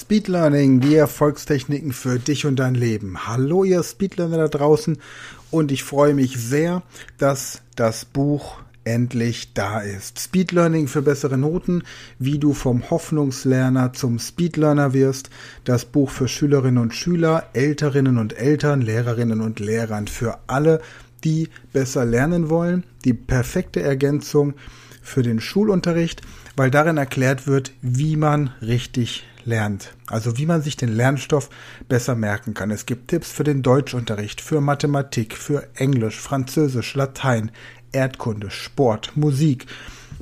Speed Learning, die Erfolgstechniken für dich und dein Leben. Hallo ihr Speedlearner da draußen und ich freue mich sehr, dass das Buch endlich da ist. Speed Learning für bessere Noten, wie du vom Hoffnungslerner zum Speedlearner wirst. Das Buch für Schülerinnen und Schüler, Älterinnen und Eltern, Lehrerinnen und Lehrern, für alle, die besser lernen wollen. Die perfekte Ergänzung für den Schulunterricht, weil darin erklärt wird, wie man richtig lernt. Also wie man sich den Lernstoff besser merken kann. Es gibt Tipps für den Deutschunterricht, für Mathematik, für Englisch, Französisch, Latein, Erdkunde, Sport, Musik,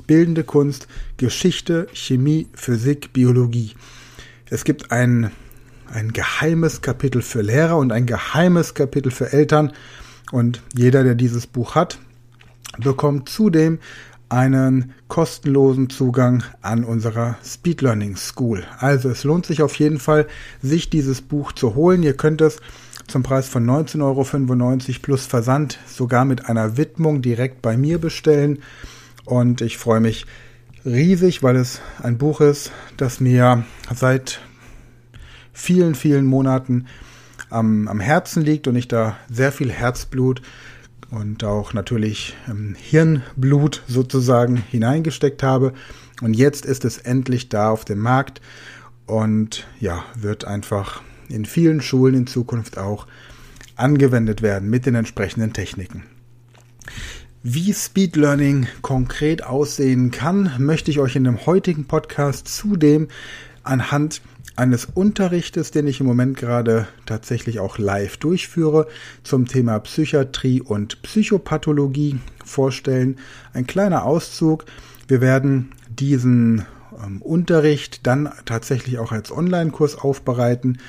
bildende Kunst, Geschichte, Chemie, Physik, Biologie. Es gibt ein, ein geheimes Kapitel für Lehrer und ein geheimes Kapitel für Eltern. Und jeder, der dieses Buch hat, bekommt zudem einen kostenlosen Zugang an unserer Speed Learning School. Also es lohnt sich auf jeden Fall, sich dieses Buch zu holen. Ihr könnt es zum Preis von 19,95 Euro plus Versand sogar mit einer Widmung direkt bei mir bestellen. Und ich freue mich riesig, weil es ein Buch ist, das mir seit vielen, vielen Monaten am, am Herzen liegt und ich da sehr viel Herzblut und auch natürlich ähm, Hirnblut sozusagen hineingesteckt habe. Und jetzt ist es endlich da auf dem Markt und ja, wird einfach in vielen Schulen in Zukunft auch angewendet werden mit den entsprechenden Techniken. Wie Speed Learning konkret aussehen kann, möchte ich euch in dem heutigen Podcast zudem anhand eines Unterrichtes, den ich im Moment gerade tatsächlich auch live durchführe, zum Thema Psychiatrie und Psychopathologie vorstellen. Ein kleiner Auszug. Wir werden diesen ähm, Unterricht dann tatsächlich auch als Online-Kurs aufbereiten,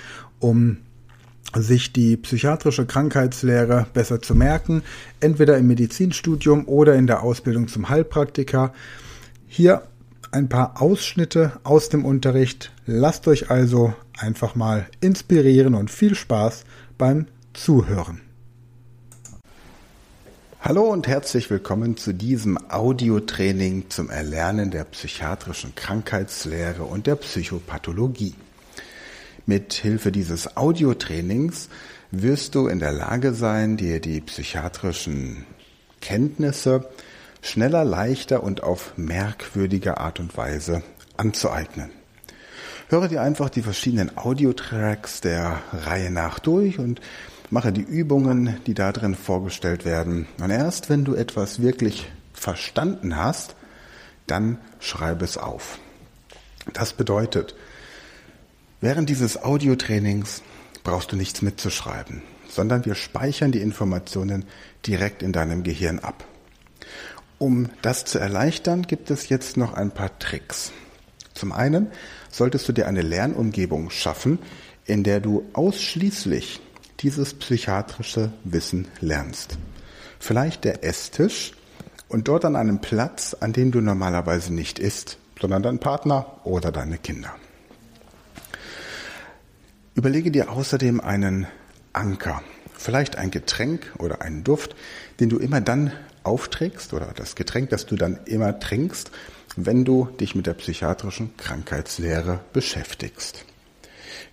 um sich die psychiatrische Krankheitslehre besser zu merken, entweder im Medizinstudium oder in der Ausbildung zum Heilpraktiker. Hier ein paar Ausschnitte aus dem Unterricht. Lasst euch also einfach mal inspirieren und viel Spaß beim Zuhören. Hallo und herzlich willkommen zu diesem Audiotraining zum Erlernen der psychiatrischen Krankheitslehre und der Psychopathologie. Mit Hilfe dieses Audiotrainings wirst du in der Lage sein, dir die psychiatrischen Kenntnisse schneller, leichter und auf merkwürdige Art und Weise anzueignen. Höre dir einfach die verschiedenen Audiotracks der Reihe nach durch und mache die Übungen, die da drin vorgestellt werden. Und erst wenn du etwas wirklich verstanden hast, dann schreibe es auf. Das bedeutet, während dieses Audiotrainings brauchst du nichts mitzuschreiben, sondern wir speichern die Informationen direkt in deinem Gehirn ab. Um das zu erleichtern, gibt es jetzt noch ein paar Tricks. Zum einen solltest du dir eine Lernumgebung schaffen, in der du ausschließlich dieses psychiatrische Wissen lernst. Vielleicht der Esstisch und dort an einem Platz, an dem du normalerweise nicht isst, sondern dein Partner oder deine Kinder. Überlege dir außerdem einen Anker, vielleicht ein Getränk oder einen Duft, den du immer dann aufträgst oder das Getränk, das du dann immer trinkst, wenn du dich mit der psychiatrischen Krankheitslehre beschäftigst.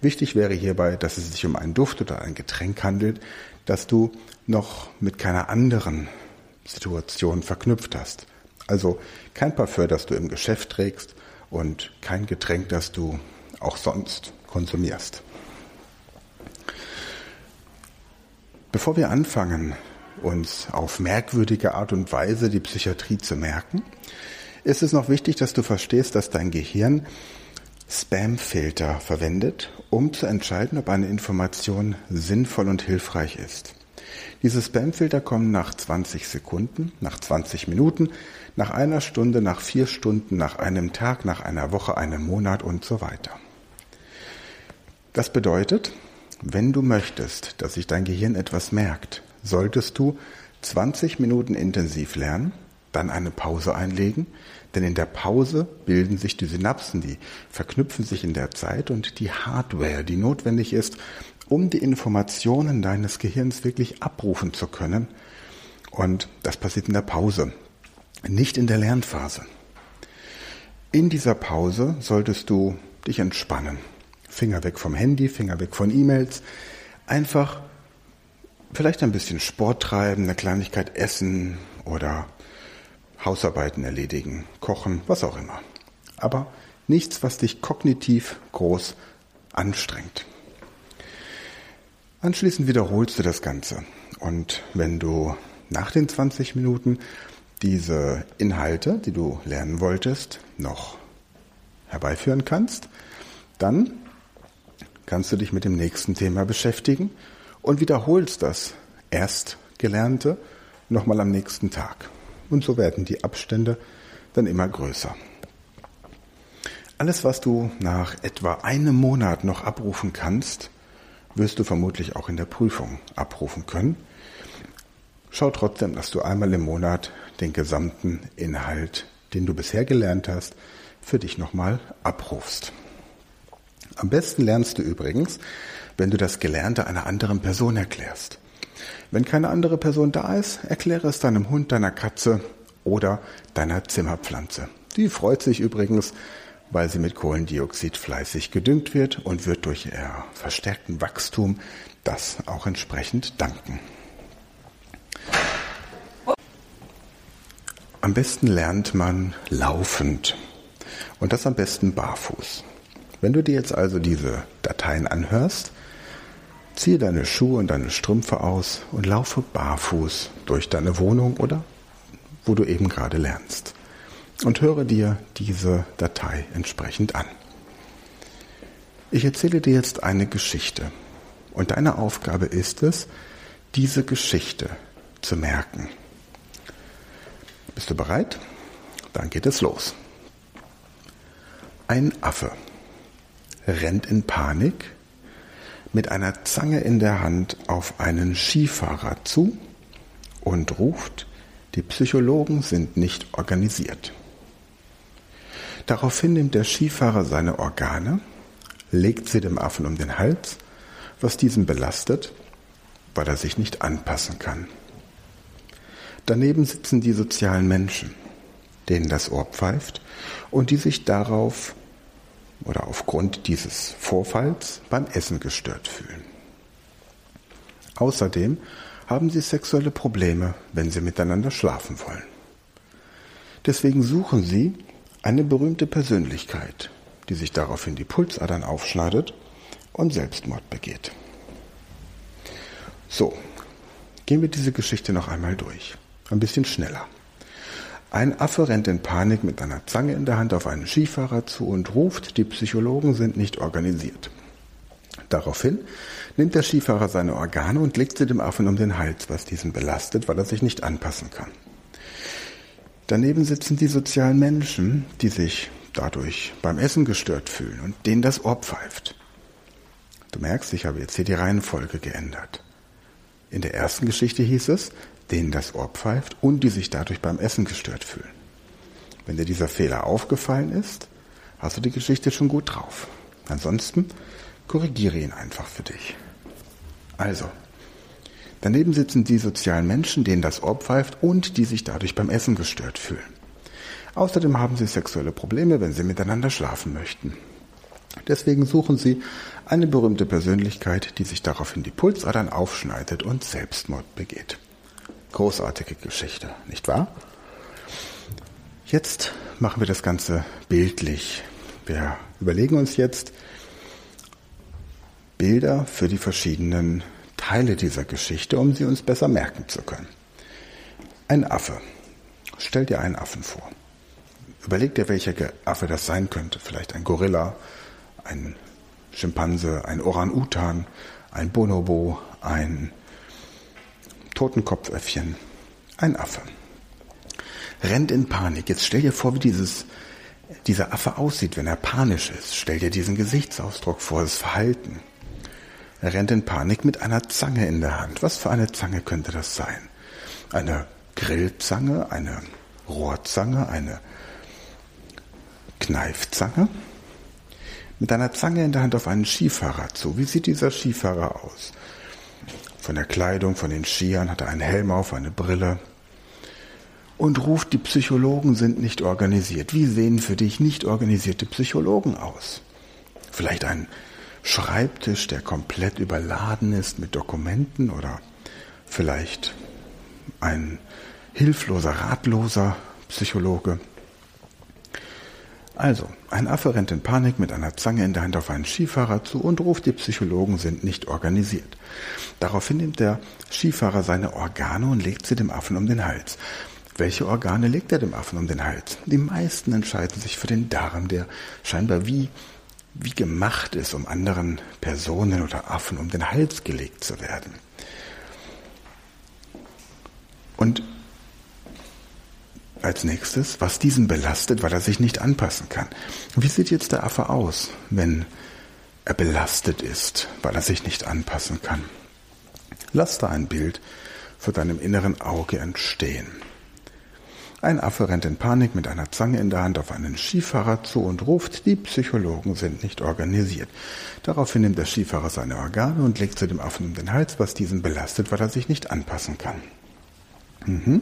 Wichtig wäre hierbei, dass es sich um einen Duft oder ein Getränk handelt, das du noch mit keiner anderen Situation verknüpft hast. Also kein Parfum, das du im Geschäft trägst und kein Getränk, das du auch sonst konsumierst. Bevor wir anfangen, uns auf merkwürdige Art und Weise die Psychiatrie zu merken, ist es noch wichtig, dass du verstehst, dass dein Gehirn Spamfilter verwendet, um zu entscheiden, ob eine Information sinnvoll und hilfreich ist. Diese Spamfilter kommen nach 20 Sekunden, nach 20 Minuten, nach einer Stunde, nach vier Stunden, nach einem Tag, nach einer Woche, einem Monat und so weiter. Das bedeutet, wenn du möchtest, dass sich dein Gehirn etwas merkt, solltest du 20 Minuten intensiv lernen, dann eine Pause einlegen, denn in der Pause bilden sich die Synapsen, die verknüpfen sich in der Zeit und die Hardware, die notwendig ist, um die Informationen deines Gehirns wirklich abrufen zu können. Und das passiert in der Pause, nicht in der Lernphase. In dieser Pause solltest du dich entspannen. Finger weg vom Handy, Finger weg von E-Mails. Einfach vielleicht ein bisschen Sport treiben, eine Kleinigkeit essen oder Hausarbeiten erledigen, kochen, was auch immer. Aber nichts, was dich kognitiv groß anstrengt. Anschließend wiederholst du das Ganze. Und wenn du nach den 20 Minuten diese Inhalte, die du lernen wolltest, noch herbeiführen kannst, dann kannst du dich mit dem nächsten Thema beschäftigen und wiederholst das Erstgelernte nochmal am nächsten Tag. Und so werden die Abstände dann immer größer. Alles, was du nach etwa einem Monat noch abrufen kannst, wirst du vermutlich auch in der Prüfung abrufen können. Schau trotzdem, dass du einmal im Monat den gesamten Inhalt, den du bisher gelernt hast, für dich nochmal abrufst. Am besten lernst du übrigens, wenn du das Gelernte einer anderen Person erklärst. Wenn keine andere Person da ist, erkläre es deinem Hund, deiner Katze oder deiner Zimmerpflanze. Die freut sich übrigens, weil sie mit Kohlendioxid fleißig gedüngt wird und wird durch ihr verstärkten Wachstum das auch entsprechend danken. Am besten lernt man laufend und das am besten barfuß. Wenn du dir jetzt also diese Dateien anhörst, ziehe deine Schuhe und deine Strümpfe aus und laufe barfuß durch deine Wohnung oder wo du eben gerade lernst und höre dir diese Datei entsprechend an. Ich erzähle dir jetzt eine Geschichte und deine Aufgabe ist es, diese Geschichte zu merken. Bist du bereit? Dann geht es los. Ein Affe rennt in Panik mit einer Zange in der Hand auf einen Skifahrer zu und ruft, die Psychologen sind nicht organisiert. Daraufhin nimmt der Skifahrer seine Organe, legt sie dem Affen um den Hals, was diesen belastet, weil er sich nicht anpassen kann. Daneben sitzen die sozialen Menschen, denen das Ohr pfeift und die sich darauf oder aufgrund dieses Vorfalls beim Essen gestört fühlen. Außerdem haben sie sexuelle Probleme, wenn sie miteinander schlafen wollen. Deswegen suchen sie eine berühmte Persönlichkeit, die sich daraufhin die Pulsadern aufschneidet und Selbstmord begeht. So, gehen wir diese Geschichte noch einmal durch. Ein bisschen schneller. Ein Affe rennt in Panik mit einer Zange in der Hand auf einen Skifahrer zu und ruft, die Psychologen sind nicht organisiert. Daraufhin nimmt der Skifahrer seine Organe und legt sie dem Affen um den Hals, was diesen belastet, weil er sich nicht anpassen kann. Daneben sitzen die sozialen Menschen, die sich dadurch beim Essen gestört fühlen und denen das Ohr pfeift. Du merkst, ich habe jetzt hier die Reihenfolge geändert. In der ersten Geschichte hieß es, denen das Ohr pfeift und die sich dadurch beim Essen gestört fühlen. Wenn dir dieser Fehler aufgefallen ist, hast du die Geschichte schon gut drauf. Ansonsten korrigiere ihn einfach für dich. Also, daneben sitzen die sozialen Menschen, denen das Ohr pfeift und die sich dadurch beim Essen gestört fühlen. Außerdem haben sie sexuelle Probleme, wenn sie miteinander schlafen möchten. Deswegen suchen sie eine berühmte Persönlichkeit, die sich daraufhin die Pulsadern aufschneidet und Selbstmord begeht. Großartige Geschichte, nicht wahr? Jetzt machen wir das Ganze bildlich. Wir überlegen uns jetzt Bilder für die verschiedenen Teile dieser Geschichte, um sie uns besser merken zu können. Ein Affe. Stell dir einen Affen vor. Überleg dir, welcher Affe das sein könnte. Vielleicht ein Gorilla, ein Schimpanse, ein Orang-Utan, ein Bonobo, ein Totenkopfäffchen, ein Affe. Rennt in Panik. Jetzt stell dir vor, wie dieses, dieser Affe aussieht, wenn er panisch ist. Stell dir diesen Gesichtsausdruck vor, das Verhalten. Er rennt in Panik mit einer Zange in der Hand. Was für eine Zange könnte das sein? Eine Grillzange, eine Rohrzange, eine Kneifzange? Mit einer Zange in der Hand auf einen Skifahrer zu. Wie sieht dieser Skifahrer aus? Von der Kleidung, von den Skiern hat er einen Helm auf, eine Brille und ruft, die Psychologen sind nicht organisiert. Wie sehen für dich nicht organisierte Psychologen aus? Vielleicht ein Schreibtisch, der komplett überladen ist mit Dokumenten oder vielleicht ein hilfloser, ratloser Psychologe. Also, ein Affe rennt in Panik mit einer Zange in der Hand auf einen Skifahrer zu und ruft, die Psychologen sind nicht organisiert. Daraufhin nimmt der Skifahrer seine Organe und legt sie dem Affen um den Hals. Welche Organe legt er dem Affen um den Hals? Die meisten entscheiden sich für den Darm, der scheinbar wie, wie gemacht ist, um anderen Personen oder Affen um den Hals gelegt zu werden. Und als nächstes, was diesen belastet, weil er sich nicht anpassen kann. Wie sieht jetzt der Affe aus, wenn er belastet ist, weil er sich nicht anpassen kann? Lass da ein Bild vor deinem inneren Auge entstehen. Ein Affe rennt in Panik mit einer Zange in der Hand auf einen Skifahrer zu und ruft, die Psychologen sind nicht organisiert. Daraufhin nimmt der Skifahrer seine Organe und legt sie dem Affen um den Hals, was diesen belastet, weil er sich nicht anpassen kann. Mhm.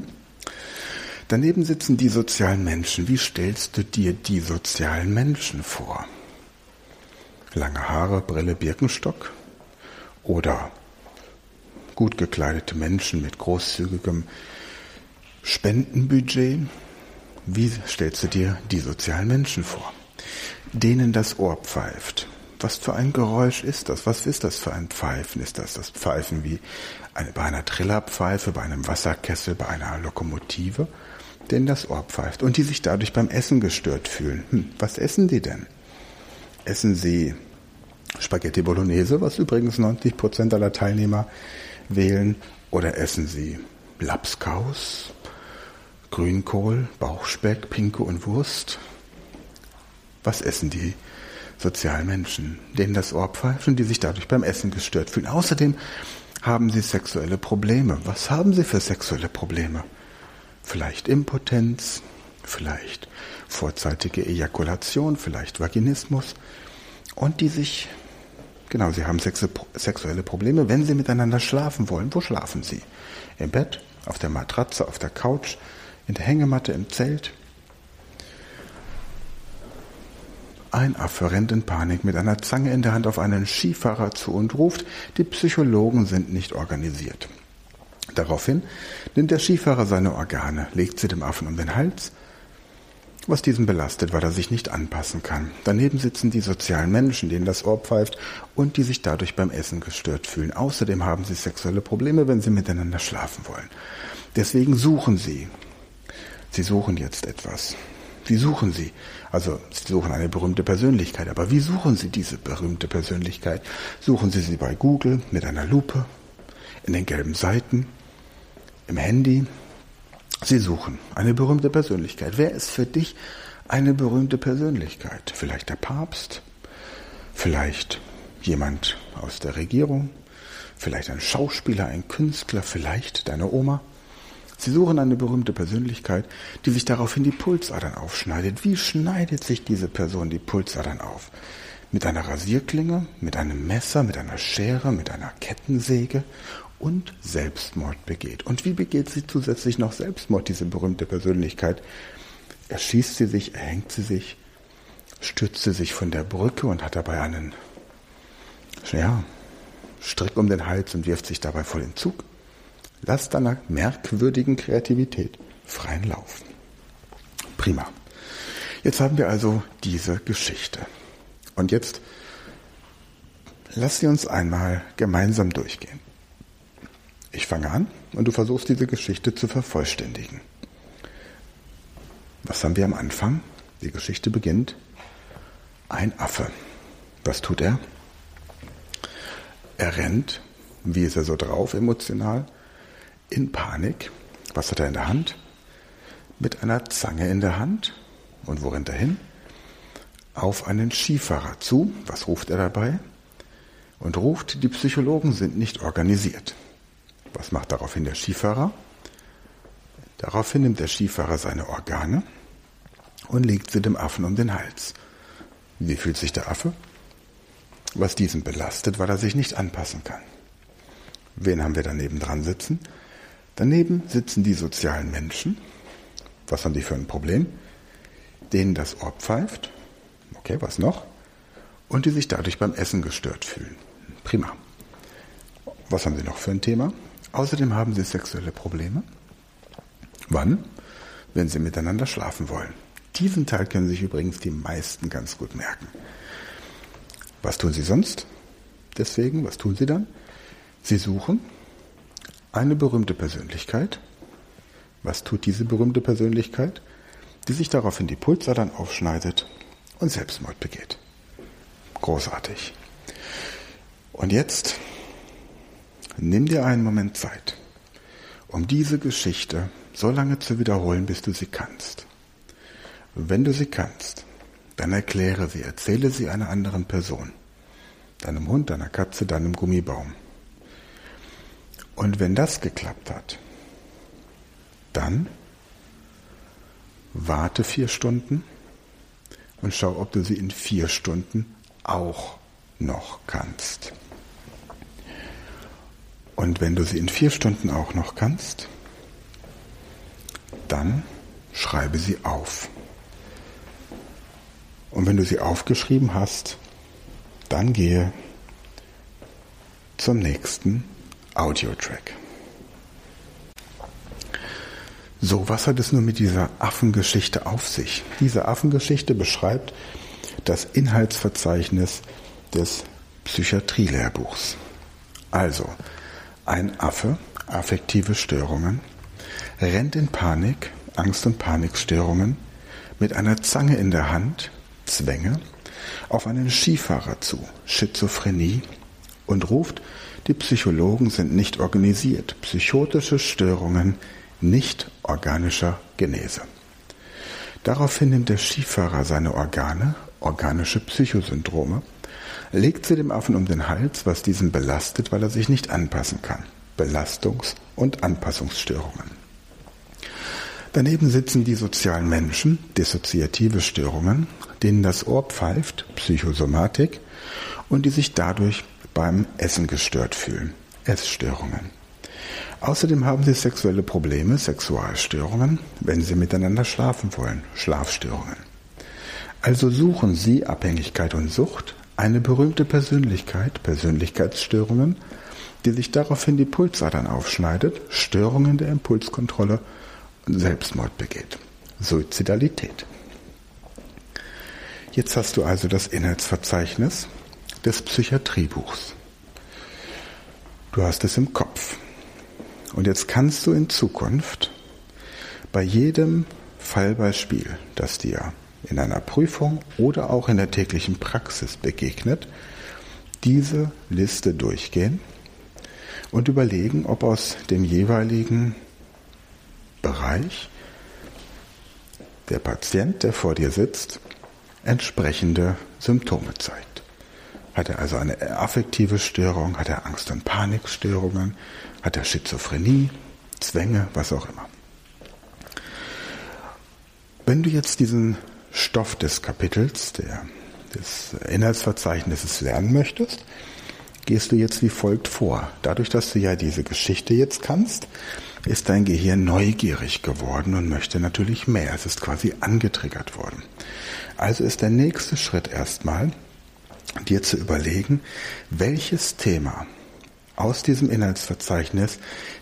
Daneben sitzen die sozialen Menschen. Wie stellst du dir die sozialen Menschen vor? Lange Haare, Brille, Birkenstock? Oder gut gekleidete Menschen mit großzügigem Spendenbudget? Wie stellst du dir die sozialen Menschen vor? Denen das Ohr pfeift. Was für ein Geräusch ist das? Was ist das für ein Pfeifen? Ist das das Pfeifen wie eine, bei einer Trillerpfeife, bei einem Wasserkessel, bei einer Lokomotive? Denen das Ohr pfeift und die sich dadurch beim Essen gestört fühlen. Hm, was essen die denn? Essen sie Spaghetti Bolognese, was übrigens 90 Prozent aller Teilnehmer wählen, oder essen sie Lapskaus, Grünkohl, Bauchspeck, Pinke und Wurst? Was essen die sozialen Menschen, denen das Ohr pfeift und die sich dadurch beim Essen gestört fühlen? Außerdem haben sie sexuelle Probleme. Was haben sie für sexuelle Probleme? Vielleicht Impotenz, vielleicht vorzeitige Ejakulation, vielleicht Vaginismus und die sich, genau, sie haben sexuelle Probleme, wenn sie miteinander schlafen wollen. Wo schlafen sie? Im Bett, auf der Matratze, auf der Couch, in der Hängematte, im Zelt? Ein Affe rennt in Panik mit einer Zange in der Hand auf einen Skifahrer zu und ruft, die Psychologen sind nicht organisiert. Daraufhin nimmt der Skifahrer seine Organe, legt sie dem Affen um den Hals, was diesen belastet, weil er sich nicht anpassen kann. Daneben sitzen die sozialen Menschen, denen das Ohr pfeift und die sich dadurch beim Essen gestört fühlen. Außerdem haben sie sexuelle Probleme, wenn sie miteinander schlafen wollen. Deswegen suchen sie. Sie suchen jetzt etwas. Wie suchen sie? Also, sie suchen eine berühmte Persönlichkeit. Aber wie suchen sie diese berühmte Persönlichkeit? Suchen sie sie bei Google mit einer Lupe, in den gelben Seiten, im Handy. Sie suchen eine berühmte Persönlichkeit. Wer ist für dich eine berühmte Persönlichkeit? Vielleicht der Papst? Vielleicht jemand aus der Regierung? Vielleicht ein Schauspieler, ein Künstler? Vielleicht deine Oma? Sie suchen eine berühmte Persönlichkeit, die sich daraufhin die Pulsadern aufschneidet. Wie schneidet sich diese Person die Pulsadern auf? Mit einer Rasierklinge, mit einem Messer, mit einer Schere, mit einer Kettensäge und Selbstmord begeht. Und wie begeht sie zusätzlich noch Selbstmord, diese berühmte Persönlichkeit? Erschießt sie sich, erhängt sie sich, stürzt sie sich von der Brücke und hat dabei einen ja, Strick um den Hals und wirft sich dabei voll in Zug. Lasst deiner merkwürdigen Kreativität freien Lauf. Prima. Jetzt haben wir also diese Geschichte. Und jetzt lass sie uns einmal gemeinsam durchgehen. Ich fange an und du versuchst diese Geschichte zu vervollständigen. Was haben wir am Anfang? Die Geschichte beginnt. Ein Affe. Was tut er? Er rennt. Wie ist er so drauf emotional? In Panik. Was hat er in der Hand? Mit einer Zange in der Hand. Und wo rennt er hin? Auf einen Skifahrer zu. Was ruft er dabei? Und ruft, die Psychologen sind nicht organisiert. Was macht daraufhin der Skifahrer? Daraufhin nimmt der Skifahrer seine Organe und legt sie dem Affen um den Hals. Wie fühlt sich der Affe? Was diesen belastet, weil er sich nicht anpassen kann. Wen haben wir daneben dran sitzen? Daneben sitzen die sozialen Menschen. Was haben die für ein Problem? Denen das Ohr pfeift. Okay, was noch? und die sich dadurch beim Essen gestört fühlen. Prima. Was haben Sie noch für ein Thema? Außerdem haben Sie sexuelle Probleme. Wann? Wenn Sie miteinander schlafen wollen. Diesen Teil können sich übrigens die meisten ganz gut merken. Was tun Sie sonst? Deswegen, was tun Sie dann? Sie suchen eine berühmte Persönlichkeit. Was tut diese berühmte Persönlichkeit? Die sich daraufhin die Pulsadern aufschneidet und Selbstmord begeht. Großartig. Und jetzt nimm dir einen Moment Zeit, um diese Geschichte so lange zu wiederholen, bis du sie kannst. Wenn du sie kannst, dann erkläre sie, erzähle sie einer anderen Person. Deinem Hund, deiner Katze, deinem Gummibaum. Und wenn das geklappt hat, dann warte vier Stunden und schau, ob du sie in vier Stunden auch noch kannst. Und wenn du sie in vier Stunden auch noch kannst, dann schreibe sie auf. Und wenn du sie aufgeschrieben hast, dann gehe zum nächsten Audiotrack. So, was hat es nun mit dieser Affengeschichte auf sich? Diese Affengeschichte beschreibt das Inhaltsverzeichnis des Psychiatrielehrbuchs. Also, ein Affe, affektive Störungen, rennt in Panik, Angst- und Panikstörungen, mit einer Zange in der Hand, Zwänge, auf einen Skifahrer zu, Schizophrenie, und ruft, die Psychologen sind nicht organisiert, psychotische Störungen nicht organischer Genese. Daraufhin nimmt der Skifahrer seine Organe, organische Psychosyndrome, legt sie dem Affen um den Hals, was diesen belastet, weil er sich nicht anpassen kann. Belastungs- und Anpassungsstörungen. Daneben sitzen die sozialen Menschen, dissoziative Störungen, denen das Ohr pfeift, Psychosomatik, und die sich dadurch beim Essen gestört fühlen, Essstörungen. Außerdem haben sie sexuelle Probleme, Sexualstörungen, wenn sie miteinander schlafen wollen, Schlafstörungen. Also suchen Sie Abhängigkeit und Sucht, eine berühmte Persönlichkeit, Persönlichkeitsstörungen, die sich daraufhin die Pulsadern aufschneidet, Störungen der Impulskontrolle und Selbstmord begeht. Suizidalität. Jetzt hast du also das Inhaltsverzeichnis des Psychiatriebuchs. Du hast es im Kopf. Und jetzt kannst du in Zukunft bei jedem Fallbeispiel, das dir in einer Prüfung oder auch in der täglichen Praxis begegnet, diese Liste durchgehen und überlegen, ob aus dem jeweiligen Bereich der Patient, der vor dir sitzt, entsprechende Symptome zeigt. Hat er also eine affektive Störung, hat er Angst- und Panikstörungen, hat er Schizophrenie, Zwänge, was auch immer. Wenn du jetzt diesen Stoff des Kapitels, der, des Inhaltsverzeichnisses lernen möchtest, gehst du jetzt wie folgt vor. Dadurch, dass du ja diese Geschichte jetzt kannst, ist dein Gehirn neugierig geworden und möchte natürlich mehr. Es ist quasi angetriggert worden. Also ist der nächste Schritt erstmal, dir zu überlegen, welches Thema aus diesem Inhaltsverzeichnis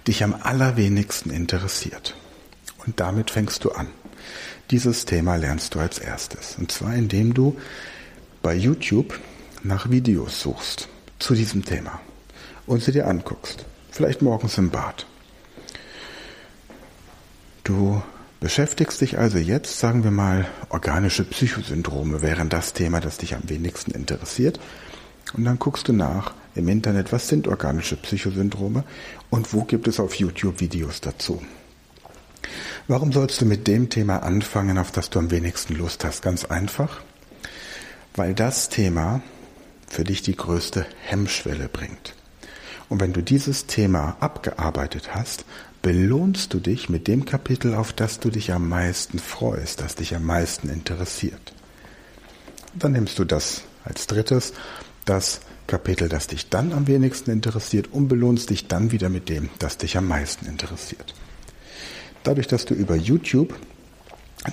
dich am allerwenigsten interessiert. Und damit fängst du an. Dieses Thema lernst du als erstes. Und zwar indem du bei YouTube nach Videos suchst zu diesem Thema und sie dir anguckst. Vielleicht morgens im Bad. Du beschäftigst dich also jetzt, sagen wir mal, organische Psychosyndrome wären das Thema, das dich am wenigsten interessiert. Und dann guckst du nach im Internet, was sind organische Psychosyndrome und wo gibt es auf YouTube Videos dazu. Warum sollst du mit dem Thema anfangen, auf das du am wenigsten Lust hast? Ganz einfach, weil das Thema für dich die größte Hemmschwelle bringt. Und wenn du dieses Thema abgearbeitet hast, belohnst du dich mit dem Kapitel, auf das du dich am meisten freust, das dich am meisten interessiert. Dann nimmst du das als drittes, das Kapitel, das dich dann am wenigsten interessiert und belohnst dich dann wieder mit dem, das dich am meisten interessiert. Dadurch, dass du über YouTube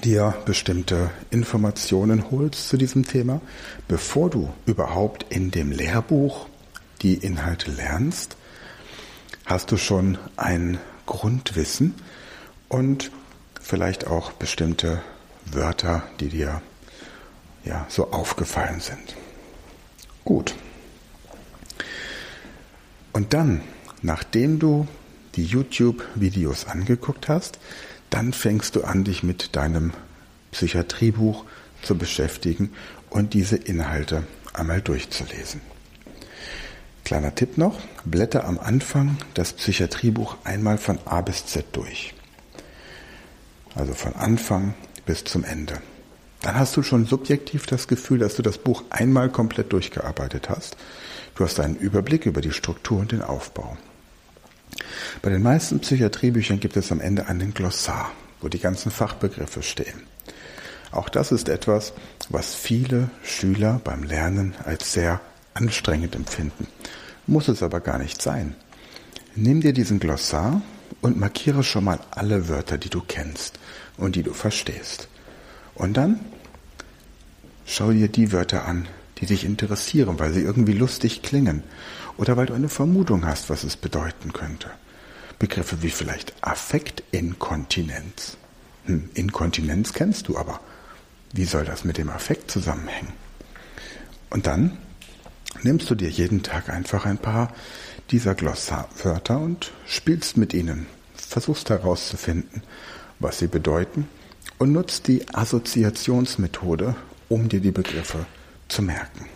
dir bestimmte Informationen holst zu diesem Thema, bevor du überhaupt in dem Lehrbuch die Inhalte lernst, hast du schon ein Grundwissen und vielleicht auch bestimmte Wörter, die dir ja so aufgefallen sind. Gut. Und dann, nachdem du die YouTube-Videos angeguckt hast, dann fängst du an, dich mit deinem Psychiatriebuch zu beschäftigen und diese Inhalte einmal durchzulesen. Kleiner Tipp noch, blätter am Anfang das Psychiatriebuch einmal von A bis Z durch. Also von Anfang bis zum Ende. Dann hast du schon subjektiv das Gefühl, dass du das Buch einmal komplett durchgearbeitet hast. Du hast einen Überblick über die Struktur und den Aufbau. Bei den meisten Psychiatriebüchern gibt es am Ende einen Glossar, wo die ganzen Fachbegriffe stehen. Auch das ist etwas, was viele Schüler beim Lernen als sehr anstrengend empfinden. Muss es aber gar nicht sein. Nimm dir diesen Glossar und markiere schon mal alle Wörter, die du kennst und die du verstehst. Und dann schau dir die Wörter an, die dich interessieren, weil sie irgendwie lustig klingen oder weil du eine Vermutung hast, was es bedeuten könnte. Begriffe wie vielleicht Affektinkontinenz. Hm, Inkontinenz kennst du aber. Wie soll das mit dem Affekt zusammenhängen? Und dann nimmst du dir jeden Tag einfach ein paar dieser Glossarwörter und spielst mit ihnen. Versuchst herauszufinden, was sie bedeuten und nutzt die Assoziationsmethode, um dir die Begriffe zu merken.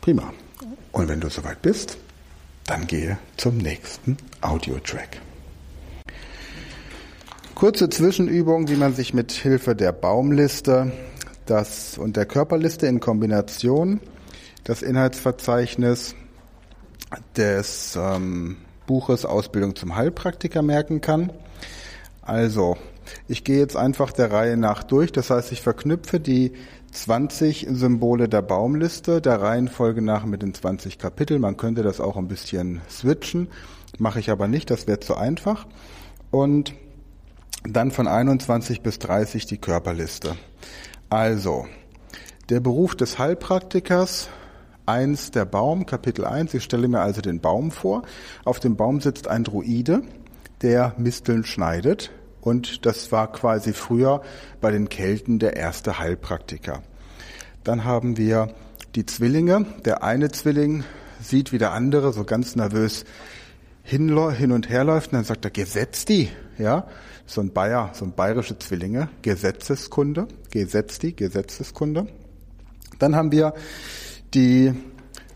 Prima. Und wenn du soweit bist, dann gehe zum nächsten Audiotrack. Kurze Zwischenübung, wie man sich mit Hilfe der Baumliste das und der Körperliste in Kombination das Inhaltsverzeichnis des ähm, Buches Ausbildung zum Heilpraktiker merken kann. Also, ich gehe jetzt einfach der Reihe nach durch. Das heißt, ich verknüpfe die 20 Symbole der Baumliste, der Reihenfolge nach mit den 20 Kapiteln. Man könnte das auch ein bisschen switchen, mache ich aber nicht, das wäre zu einfach. Und dann von 21 bis 30 die Körperliste. Also, der Beruf des Heilpraktikers, eins der Baum, Kapitel 1, ich stelle mir also den Baum vor. Auf dem Baum sitzt ein Druide, der Misteln schneidet. Und das war quasi früher bei den Kelten der erste Heilpraktiker. Dann haben wir die Zwillinge. Der eine Zwilling sieht, wie der andere so ganz nervös hin, und her läuft und dann sagt er, gesetz die, ja. So ein Bayer, so ein bayerische Zwillinge, Gesetzeskunde, gesetz die, Gesetzeskunde. Dann haben wir die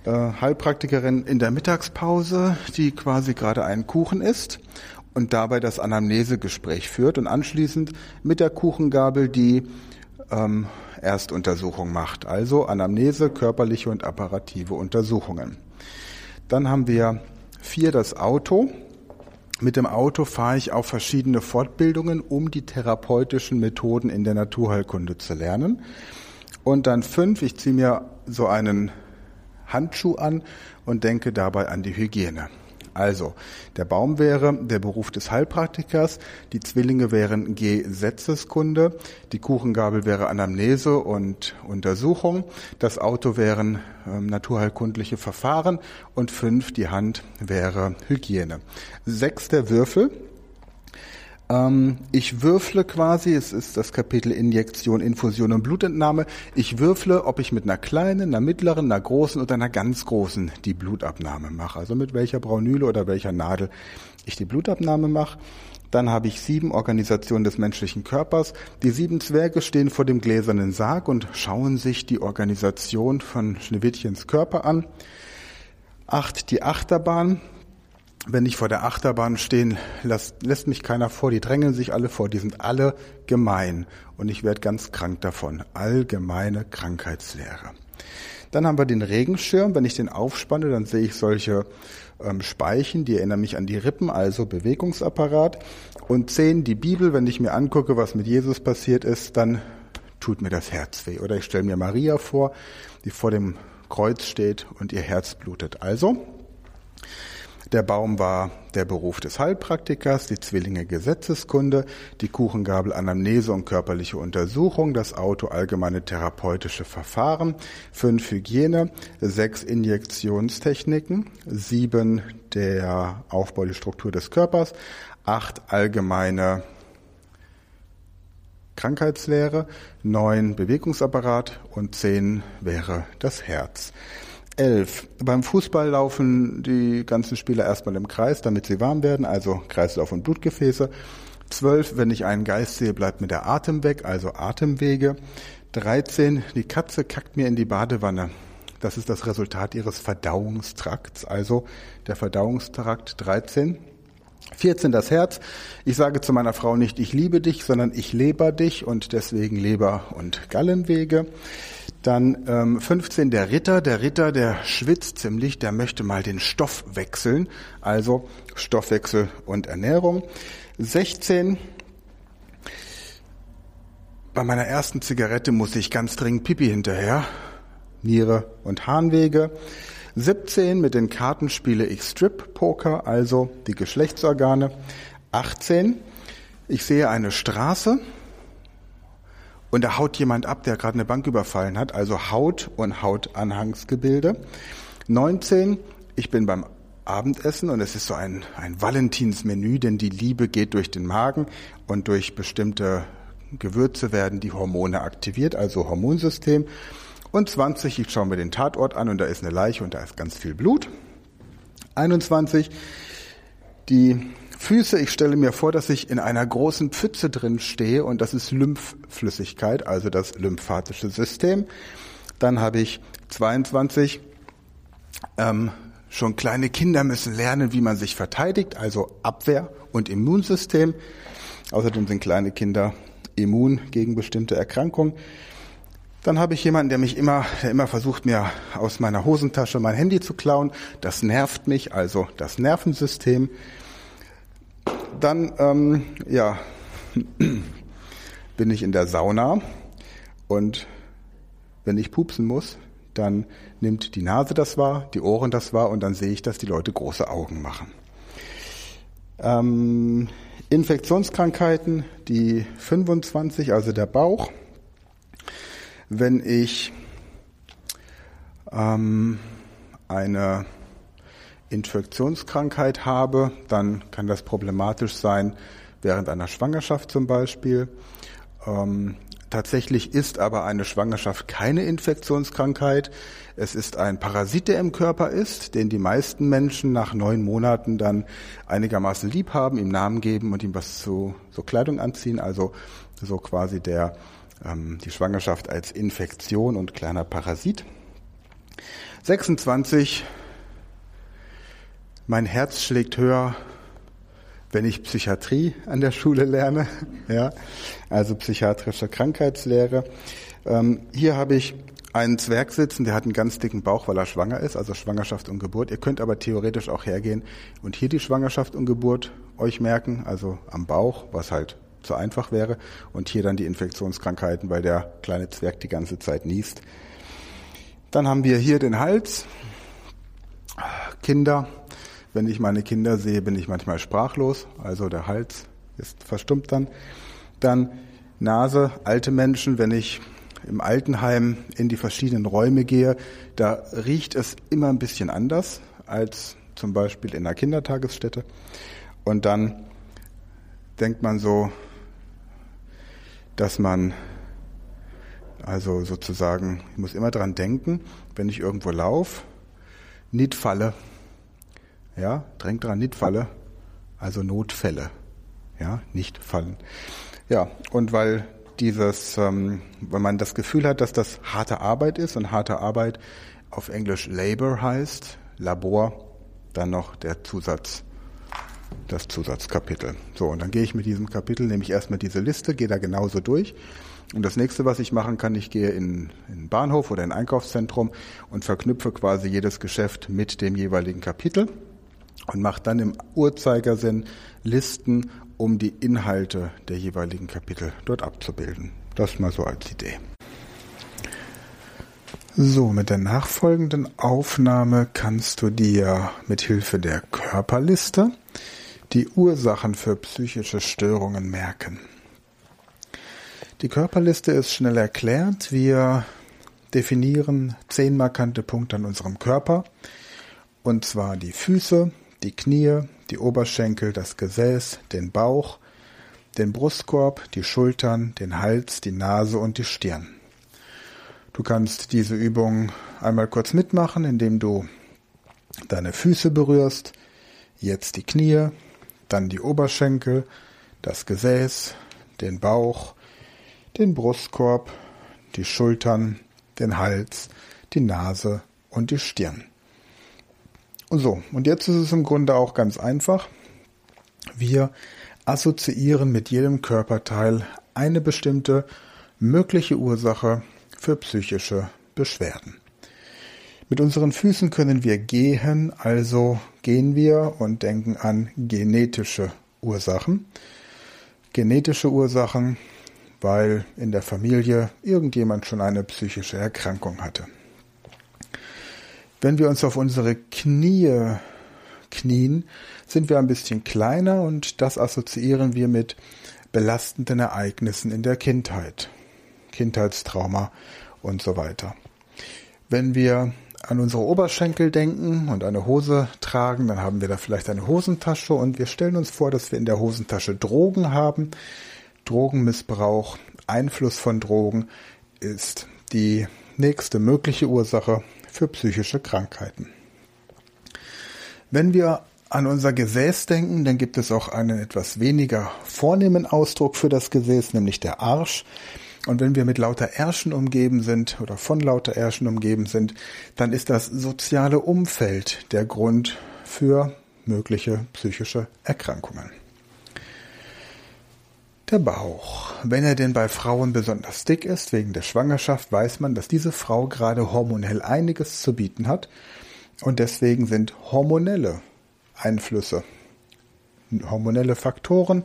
äh, Heilpraktikerin in der Mittagspause, die quasi gerade einen Kuchen isst und dabei das Anamnesegespräch führt und anschließend mit der Kuchengabel die ähm, Erstuntersuchung macht. Also Anamnese, körperliche und apparative Untersuchungen. Dann haben wir vier das Auto. Mit dem Auto fahre ich auf verschiedene Fortbildungen, um die therapeutischen Methoden in der Naturheilkunde zu lernen. Und dann fünf, ich ziehe mir so einen Handschuh an und denke dabei an die Hygiene. Also, der Baum wäre der Beruf des Heilpraktikers, die Zwillinge wären Gesetzeskunde, die Kuchengabel wäre Anamnese und Untersuchung, das Auto wären ähm, naturheilkundliche Verfahren und fünf, die Hand wäre Hygiene. Sechs der Würfel, ähm, ich würfle quasi, es ist das Kapitel Injektion, Infusion und Blutentnahme. Ich würfle, ob ich mit einer kleinen, einer mittleren, einer großen oder einer ganz großen die Blutabnahme mache. Also mit welcher Braunüle oder welcher Nadel ich die Blutabnahme mache. Dann habe ich sieben Organisationen des menschlichen Körpers. Die sieben Zwerge stehen vor dem gläsernen Sarg und schauen sich die Organisation von Schneewittchens Körper an. Acht die Achterbahn wenn ich vor der Achterbahn stehen, lässt, lässt mich keiner vor, die drängeln sich alle vor, die sind alle gemein und ich werde ganz krank davon. Allgemeine Krankheitslehre. Dann haben wir den Regenschirm. Wenn ich den aufspanne, dann sehe ich solche ähm, Speichen, die erinnern mich an die Rippen, also Bewegungsapparat. Und zehn, die Bibel. Wenn ich mir angucke, was mit Jesus passiert ist, dann tut mir das Herz weh. Oder ich stelle mir Maria vor, die vor dem Kreuz steht und ihr Herz blutet. Also, Der Baum war der Beruf des Heilpraktikers, die Zwillinge Gesetzeskunde, die Kuchengabel Anamnese und körperliche Untersuchung, das Auto allgemeine therapeutische Verfahren, fünf Hygiene, sechs Injektionstechniken, sieben der Aufbau, die Struktur des Körpers, acht allgemeine Krankheitslehre, neun Bewegungsapparat und zehn wäre das Herz. Elf. Beim Fußball laufen die ganzen Spieler erstmal im Kreis, damit sie warm werden, also Kreislauf und Blutgefäße. Zwölf, wenn ich einen Geist sehe, bleibt mir der Atem weg, also Atemwege. 13, die Katze kackt mir in die Badewanne. Das ist das Resultat ihres Verdauungstrakts, also der Verdauungstrakt 13. 14 das Herz. Ich sage zu meiner Frau nicht, ich liebe dich, sondern ich leber dich und deswegen Leber und Gallenwege. Dann ähm, 15 der Ritter. Der Ritter, der schwitzt ziemlich, der möchte mal den Stoff wechseln. Also Stoffwechsel und Ernährung. 16 bei meiner ersten Zigarette muss ich ganz dringend Pipi hinterher. Niere und Harnwege. 17 mit den Karten spiele ich Strip Poker, also die Geschlechtsorgane. 18 ich sehe eine Straße und da haut jemand ab, der gerade eine Bank überfallen hat, also Haut und Hautanhangsgebilde. 19, ich bin beim Abendessen und es ist so ein, ein Valentinsmenü, denn die Liebe geht durch den Magen und durch bestimmte Gewürze werden die Hormone aktiviert, also Hormonsystem. Und 20, ich schaue mir den Tatort an und da ist eine Leiche und da ist ganz viel Blut. 21, die Füße, ich stelle mir vor, dass ich in einer großen Pfütze drin stehe und das ist Lymphflüssigkeit, also das lymphatische System. Dann habe ich 22, ähm, schon kleine Kinder müssen lernen, wie man sich verteidigt, also Abwehr und Immunsystem. Außerdem sind kleine Kinder immun gegen bestimmte Erkrankungen. Dann habe ich jemanden, der mich immer, der immer versucht, mir aus meiner Hosentasche mein Handy zu klauen. Das nervt mich, also das Nervensystem. Dann, ähm, ja, bin ich in der Sauna und wenn ich pupsen muss, dann nimmt die Nase das wahr, die Ohren das wahr und dann sehe ich, dass die Leute große Augen machen. Ähm, Infektionskrankheiten, die 25, also der Bauch. Wenn ich ähm, eine Infektionskrankheit habe, dann kann das problematisch sein während einer Schwangerschaft zum Beispiel. Ähm, tatsächlich ist aber eine Schwangerschaft keine Infektionskrankheit. Es ist ein Parasit, der im Körper ist, den die meisten Menschen nach neun Monaten dann einigermaßen lieb haben, ihm Namen geben und ihm was zu so Kleidung anziehen. Also so quasi der die Schwangerschaft als Infektion und kleiner Parasit. 26 mein Herz schlägt höher, wenn ich Psychiatrie an der Schule lerne, ja, also psychiatrische Krankheitslehre. Ähm, hier habe ich einen Zwerg sitzen, der hat einen ganz dicken Bauch, weil er schwanger ist, also Schwangerschaft und Geburt. Ihr könnt aber theoretisch auch hergehen und hier die Schwangerschaft und Geburt euch merken, also am Bauch, was halt zu einfach wäre, und hier dann die Infektionskrankheiten, weil der kleine Zwerg die ganze Zeit niest. Dann haben wir hier den Hals, Kinder, wenn ich meine Kinder sehe, bin ich manchmal sprachlos, also der Hals ist verstummt dann. Dann Nase, alte Menschen, wenn ich im Altenheim in die verschiedenen Räume gehe, da riecht es immer ein bisschen anders als zum Beispiel in einer Kindertagesstätte. Und dann denkt man so, dass man also sozusagen, ich muss immer dran denken, wenn ich irgendwo laufe, nicht falle, ja, drängt dran, nicht falle. Also Notfälle. Ja, nicht fallen. Ja, und weil dieses, ähm, wenn man das Gefühl hat, dass das harte Arbeit ist und harte Arbeit auf Englisch Labor heißt, Labor, dann noch der Zusatz, das Zusatzkapitel. So, und dann gehe ich mit diesem Kapitel, nehme ich erstmal diese Liste, gehe da genauso durch. Und das nächste, was ich machen kann, ich gehe in, in einen Bahnhof oder in ein Einkaufszentrum und verknüpfe quasi jedes Geschäft mit dem jeweiligen Kapitel und macht dann im Uhrzeigersinn Listen, um die Inhalte der jeweiligen Kapitel dort abzubilden. Das mal so als Idee. So, mit der nachfolgenden Aufnahme kannst du dir mit Hilfe der Körperliste die Ursachen für psychische Störungen merken. Die Körperliste ist schnell erklärt. Wir definieren zehn markante Punkte an unserem Körper, und zwar die Füße, die Knie, die Oberschenkel, das Gesäß, den Bauch, den Brustkorb, die Schultern, den Hals, die Nase und die Stirn. Du kannst diese Übung einmal kurz mitmachen, indem du deine Füße berührst, jetzt die Knie, dann die Oberschenkel, das Gesäß, den Bauch, den Brustkorb, die Schultern, den Hals, die Nase und die Stirn. So, und jetzt ist es im Grunde auch ganz einfach. Wir assoziieren mit jedem Körperteil eine bestimmte mögliche Ursache für psychische Beschwerden. Mit unseren Füßen können wir gehen, also gehen wir und denken an genetische Ursachen. Genetische Ursachen, weil in der Familie irgendjemand schon eine psychische Erkrankung hatte. Wenn wir uns auf unsere Knie knien, sind wir ein bisschen kleiner und das assoziieren wir mit belastenden Ereignissen in der Kindheit. Kindheitstrauma und so weiter. Wenn wir an unsere Oberschenkel denken und eine Hose tragen, dann haben wir da vielleicht eine Hosentasche und wir stellen uns vor, dass wir in der Hosentasche Drogen haben. Drogenmissbrauch, Einfluss von Drogen ist die nächste mögliche Ursache für psychische Krankheiten. Wenn wir an unser Gesäß denken, dann gibt es auch einen etwas weniger vornehmen Ausdruck für das Gesäß, nämlich der Arsch. Und wenn wir mit lauter Ärschen umgeben sind oder von lauter Ärschen umgeben sind, dann ist das soziale Umfeld der Grund für mögliche psychische Erkrankungen. Der Bauch. Wenn er denn bei Frauen besonders dick ist, wegen der Schwangerschaft, weiß man, dass diese Frau gerade hormonell einiges zu bieten hat. Und deswegen sind hormonelle Einflüsse, hormonelle Faktoren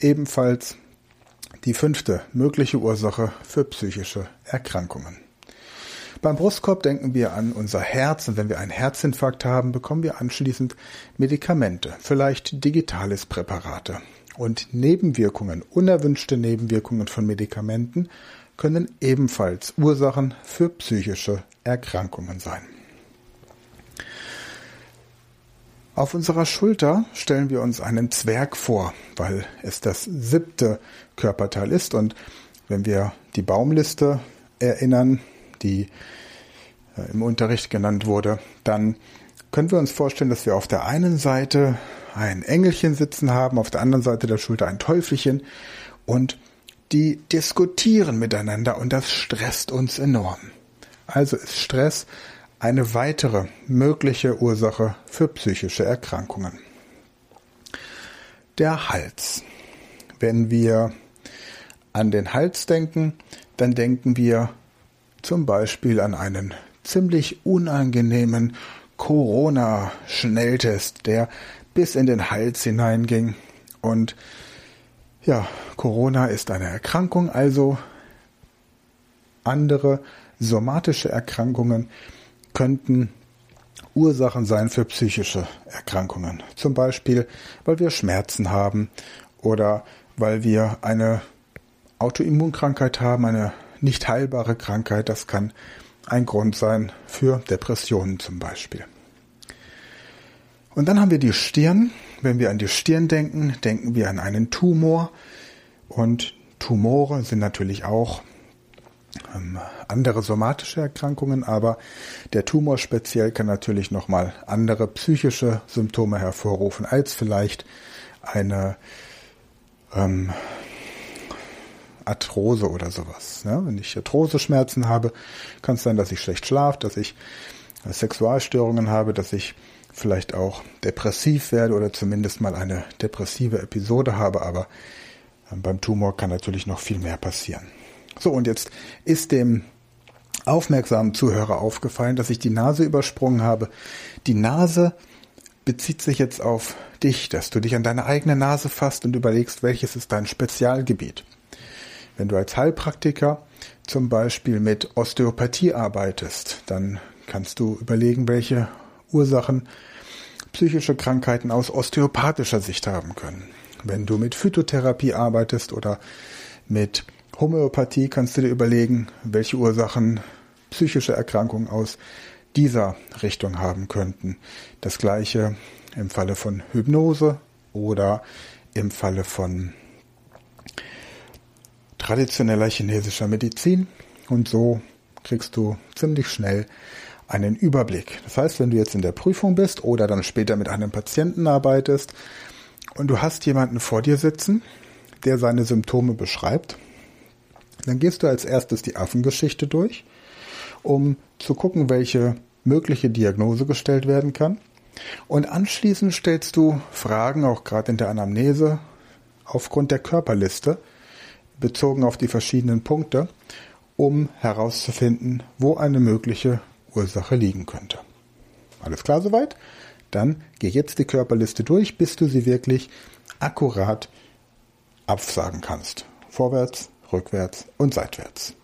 ebenfalls die fünfte mögliche Ursache für psychische Erkrankungen. Beim Brustkorb denken wir an unser Herz und wenn wir einen Herzinfarkt haben, bekommen wir anschließend Medikamente, vielleicht digitales Präparate. Und Nebenwirkungen, unerwünschte Nebenwirkungen von Medikamenten können ebenfalls Ursachen für psychische Erkrankungen sein. Auf unserer Schulter stellen wir uns einen Zwerg vor, weil es das siebte Körperteil ist. Und wenn wir die Baumliste erinnern, die äh, im Unterricht genannt wurde, dann können wir uns vorstellen, dass wir auf der einen Seite ein Engelchen sitzen haben, auf der anderen Seite der Schulter ein Teufelchen und die diskutieren miteinander und das stresst uns enorm. Also ist Stress eine weitere mögliche Ursache für psychische Erkrankungen. Der Hals. Wenn wir an den Hals denken, dann denken wir zum Beispiel an einen ziemlich unangenehmen Corona-Schnelltest, der bis in den Hals hineinging. Und ja, Corona ist eine Erkrankung, also andere somatische Erkrankungen, könnten Ursachen sein für psychische Erkrankungen. Zum Beispiel, weil wir Schmerzen haben oder weil wir eine Autoimmunkrankheit haben, eine nicht heilbare Krankheit. Das kann ein Grund sein für Depressionen zum Beispiel. Und dann haben wir die Stirn. Wenn wir an die Stirn denken, denken wir an einen Tumor. Und Tumore sind natürlich auch andere somatische Erkrankungen, aber der Tumor speziell kann natürlich nochmal andere psychische Symptome hervorrufen als vielleicht eine ähm, Arthrose oder sowas. Ja, wenn ich Arthrose-Schmerzen habe, kann es sein, dass ich schlecht schlafe, dass ich Sexualstörungen habe, dass ich vielleicht auch depressiv werde oder zumindest mal eine depressive Episode habe, aber ähm, beim Tumor kann natürlich noch viel mehr passieren. So, und jetzt ist dem aufmerksamen Zuhörer aufgefallen, dass ich die Nase übersprungen habe. Die Nase bezieht sich jetzt auf dich, dass du dich an deine eigene Nase fasst und überlegst, welches ist dein Spezialgebiet. Wenn du als Heilpraktiker zum Beispiel mit Osteopathie arbeitest, dann kannst du überlegen, welche Ursachen psychische Krankheiten aus osteopathischer Sicht haben können. Wenn du mit Phytotherapie arbeitest oder mit Homöopathie, kannst du dir überlegen, welche Ursachen psychische Erkrankungen aus dieser Richtung haben könnten. Das gleiche im Falle von Hypnose oder im Falle von traditioneller chinesischer Medizin. Und so kriegst du ziemlich schnell einen Überblick. Das heißt, wenn du jetzt in der Prüfung bist oder dann später mit einem Patienten arbeitest und du hast jemanden vor dir sitzen, der seine Symptome beschreibt, dann gehst du als erstes die Affengeschichte durch, um zu gucken, welche mögliche Diagnose gestellt werden kann. Und anschließend stellst du Fragen, auch gerade in der Anamnese, aufgrund der Körperliste, bezogen auf die verschiedenen Punkte, um herauszufinden, wo eine mögliche Ursache liegen könnte. Alles klar soweit? Dann geh jetzt die Körperliste durch, bis du sie wirklich akkurat absagen kannst. Vorwärts, rückwärts und seitwärts.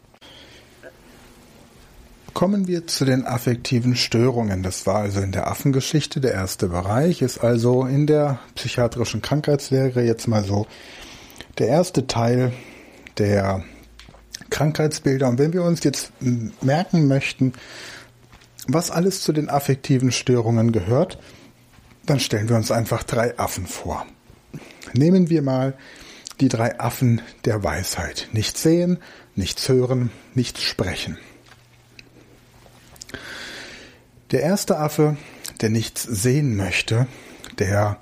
Kommen wir zu den affektiven Störungen. Das war also in der Affengeschichte der erste Bereich, ist also in der psychiatrischen Krankheitslehre jetzt mal so der erste Teil der Krankheitsbilder. Und wenn wir uns jetzt merken möchten, was alles zu den affektiven Störungen gehört, dann stellen wir uns einfach drei Affen vor. Nehmen wir mal die drei Affen der Weisheit. Nichts sehen, nichts hören, nichts sprechen. Der erste Affe, der nichts sehen möchte, der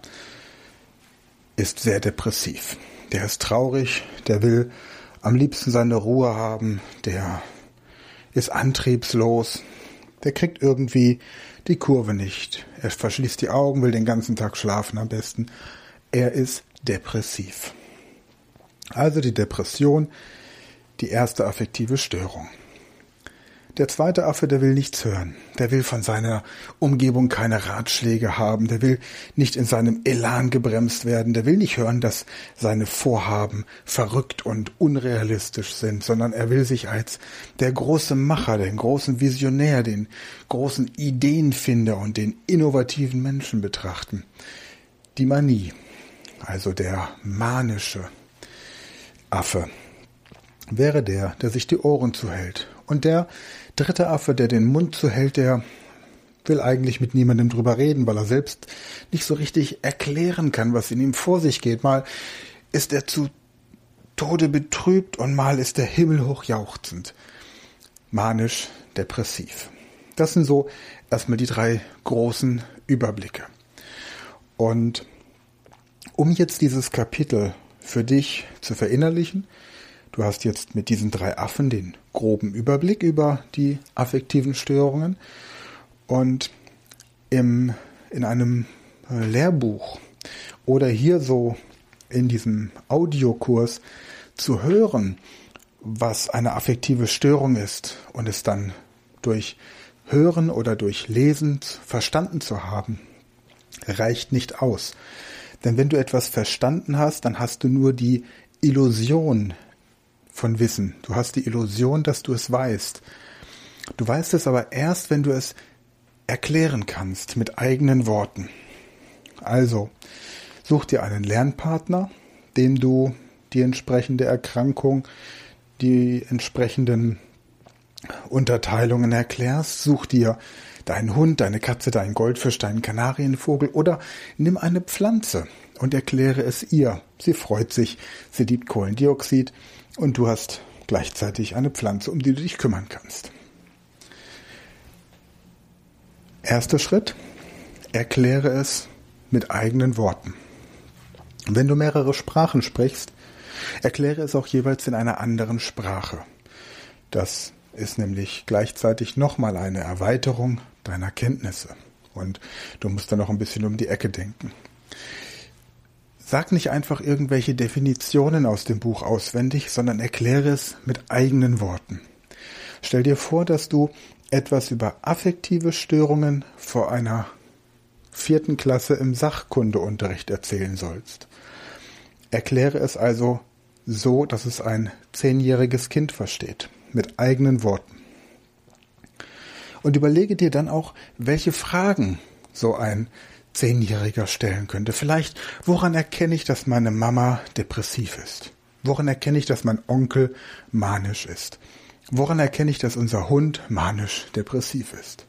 ist sehr depressiv. Der ist traurig, der will am liebsten seine Ruhe haben, der ist antriebslos, der kriegt irgendwie die Kurve nicht. Er verschließt die Augen, will den ganzen Tag schlafen am besten. Er ist depressiv. Also die Depression, die erste affektive Störung. Der zweite Affe, der will nichts hören. Der will von seiner Umgebung keine Ratschläge haben. Der will nicht in seinem Elan gebremst werden. Der will nicht hören, dass seine Vorhaben verrückt und unrealistisch sind, sondern er will sich als der große Macher, den großen Visionär, den großen Ideenfinder und den innovativen Menschen betrachten. Die Manie, also der manische Affe, wäre der, der sich die Ohren zuhält und der dritte Affe, der den Mund zuhält, der will eigentlich mit niemandem drüber reden, weil er selbst nicht so richtig erklären kann, was in ihm vor sich geht. Mal ist er zu Tode betrübt und mal ist er himmelhoch jauchzend. Manisch, depressiv. Das sind so erstmal die drei großen Überblicke. Und um jetzt dieses Kapitel für dich zu verinnerlichen, Du hast jetzt mit diesen drei Affen den groben Überblick über die affektiven Störungen und im, in einem Lehrbuch oder hier so in diesem Audiokurs zu hören, was eine affektive Störung ist und es dann durch Hören oder durch Lesen verstanden zu haben, reicht nicht aus. Denn wenn du etwas verstanden hast, dann hast du nur die Illusion von Wissen. Du hast die Illusion, dass du es weißt. Du weißt es aber erst, wenn du es erklären kannst mit eigenen Worten. Also, such dir einen Lernpartner, dem du die entsprechende Erkrankung, die entsprechenden Unterteilungen erklärst. Such dir deinen Hund, deine Katze, deinen Goldfisch, deinen Kanarienvogel oder nimm eine Pflanze und erkläre es ihr. Sie freut sich, sie liebt Kohlendioxid und du hast gleichzeitig eine Pflanze, um die du dich kümmern kannst. Erster Schritt, erkläre es mit eigenen Worten. Wenn du mehrere Sprachen sprichst, erkläre es auch jeweils in einer anderen Sprache. Das ist nämlich gleichzeitig nochmal eine Erweiterung deiner Kenntnisse. Und du musst dann noch ein bisschen um die Ecke denken. Sag nicht einfach irgendwelche Definitionen aus dem Buch auswendig, sondern erkläre es mit eigenen Worten. Stell dir vor, dass du etwas über affektive Störungen vor einer vierten Klasse im Sachkundeunterricht erzählen sollst. Erkläre es also so, dass es ein zehnjähriges Kind versteht, mit eigenen Worten. Und überlege dir dann auch, welche Fragen so ein Zehnjähriger stellen könnte. Vielleicht, woran erkenne ich, dass meine Mama depressiv ist? Woran erkenne ich, dass mein Onkel manisch ist? Woran erkenne ich, dass unser Hund manisch depressiv ist?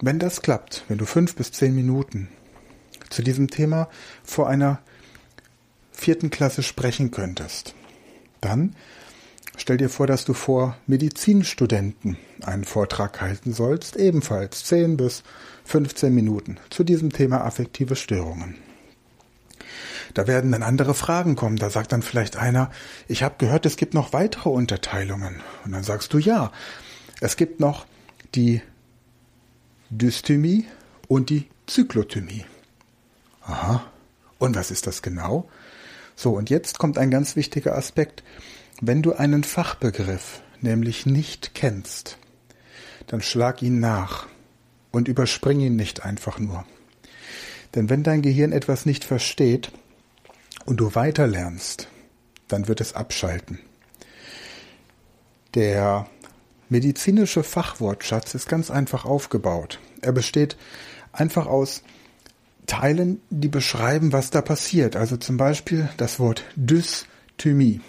Wenn das klappt, wenn du fünf bis zehn Minuten zu diesem Thema vor einer vierten Klasse sprechen könntest, dann stell dir vor, dass du vor Medizinstudenten einen Vortrag halten sollst, ebenfalls zehn bis 15 Minuten zu diesem Thema affektive Störungen. Da werden dann andere Fragen kommen. Da sagt dann vielleicht einer, ich habe gehört, es gibt noch weitere Unterteilungen. Und dann sagst du ja, es gibt noch die Dysthymie und die Zyklothymie. Aha. Und was ist das genau? So, und jetzt kommt ein ganz wichtiger Aspekt. Wenn du einen Fachbegriff nämlich nicht kennst, dann schlag ihn nach und überspring ihn nicht einfach nur. Denn wenn dein Gehirn etwas nicht versteht und du weiterlernst, dann wird es abschalten. Der medizinische Fachwortschatz ist ganz einfach aufgebaut. Er besteht einfach aus Teilen, die beschreiben, was da passiert. Also zum Beispiel das Wort Dysthymie.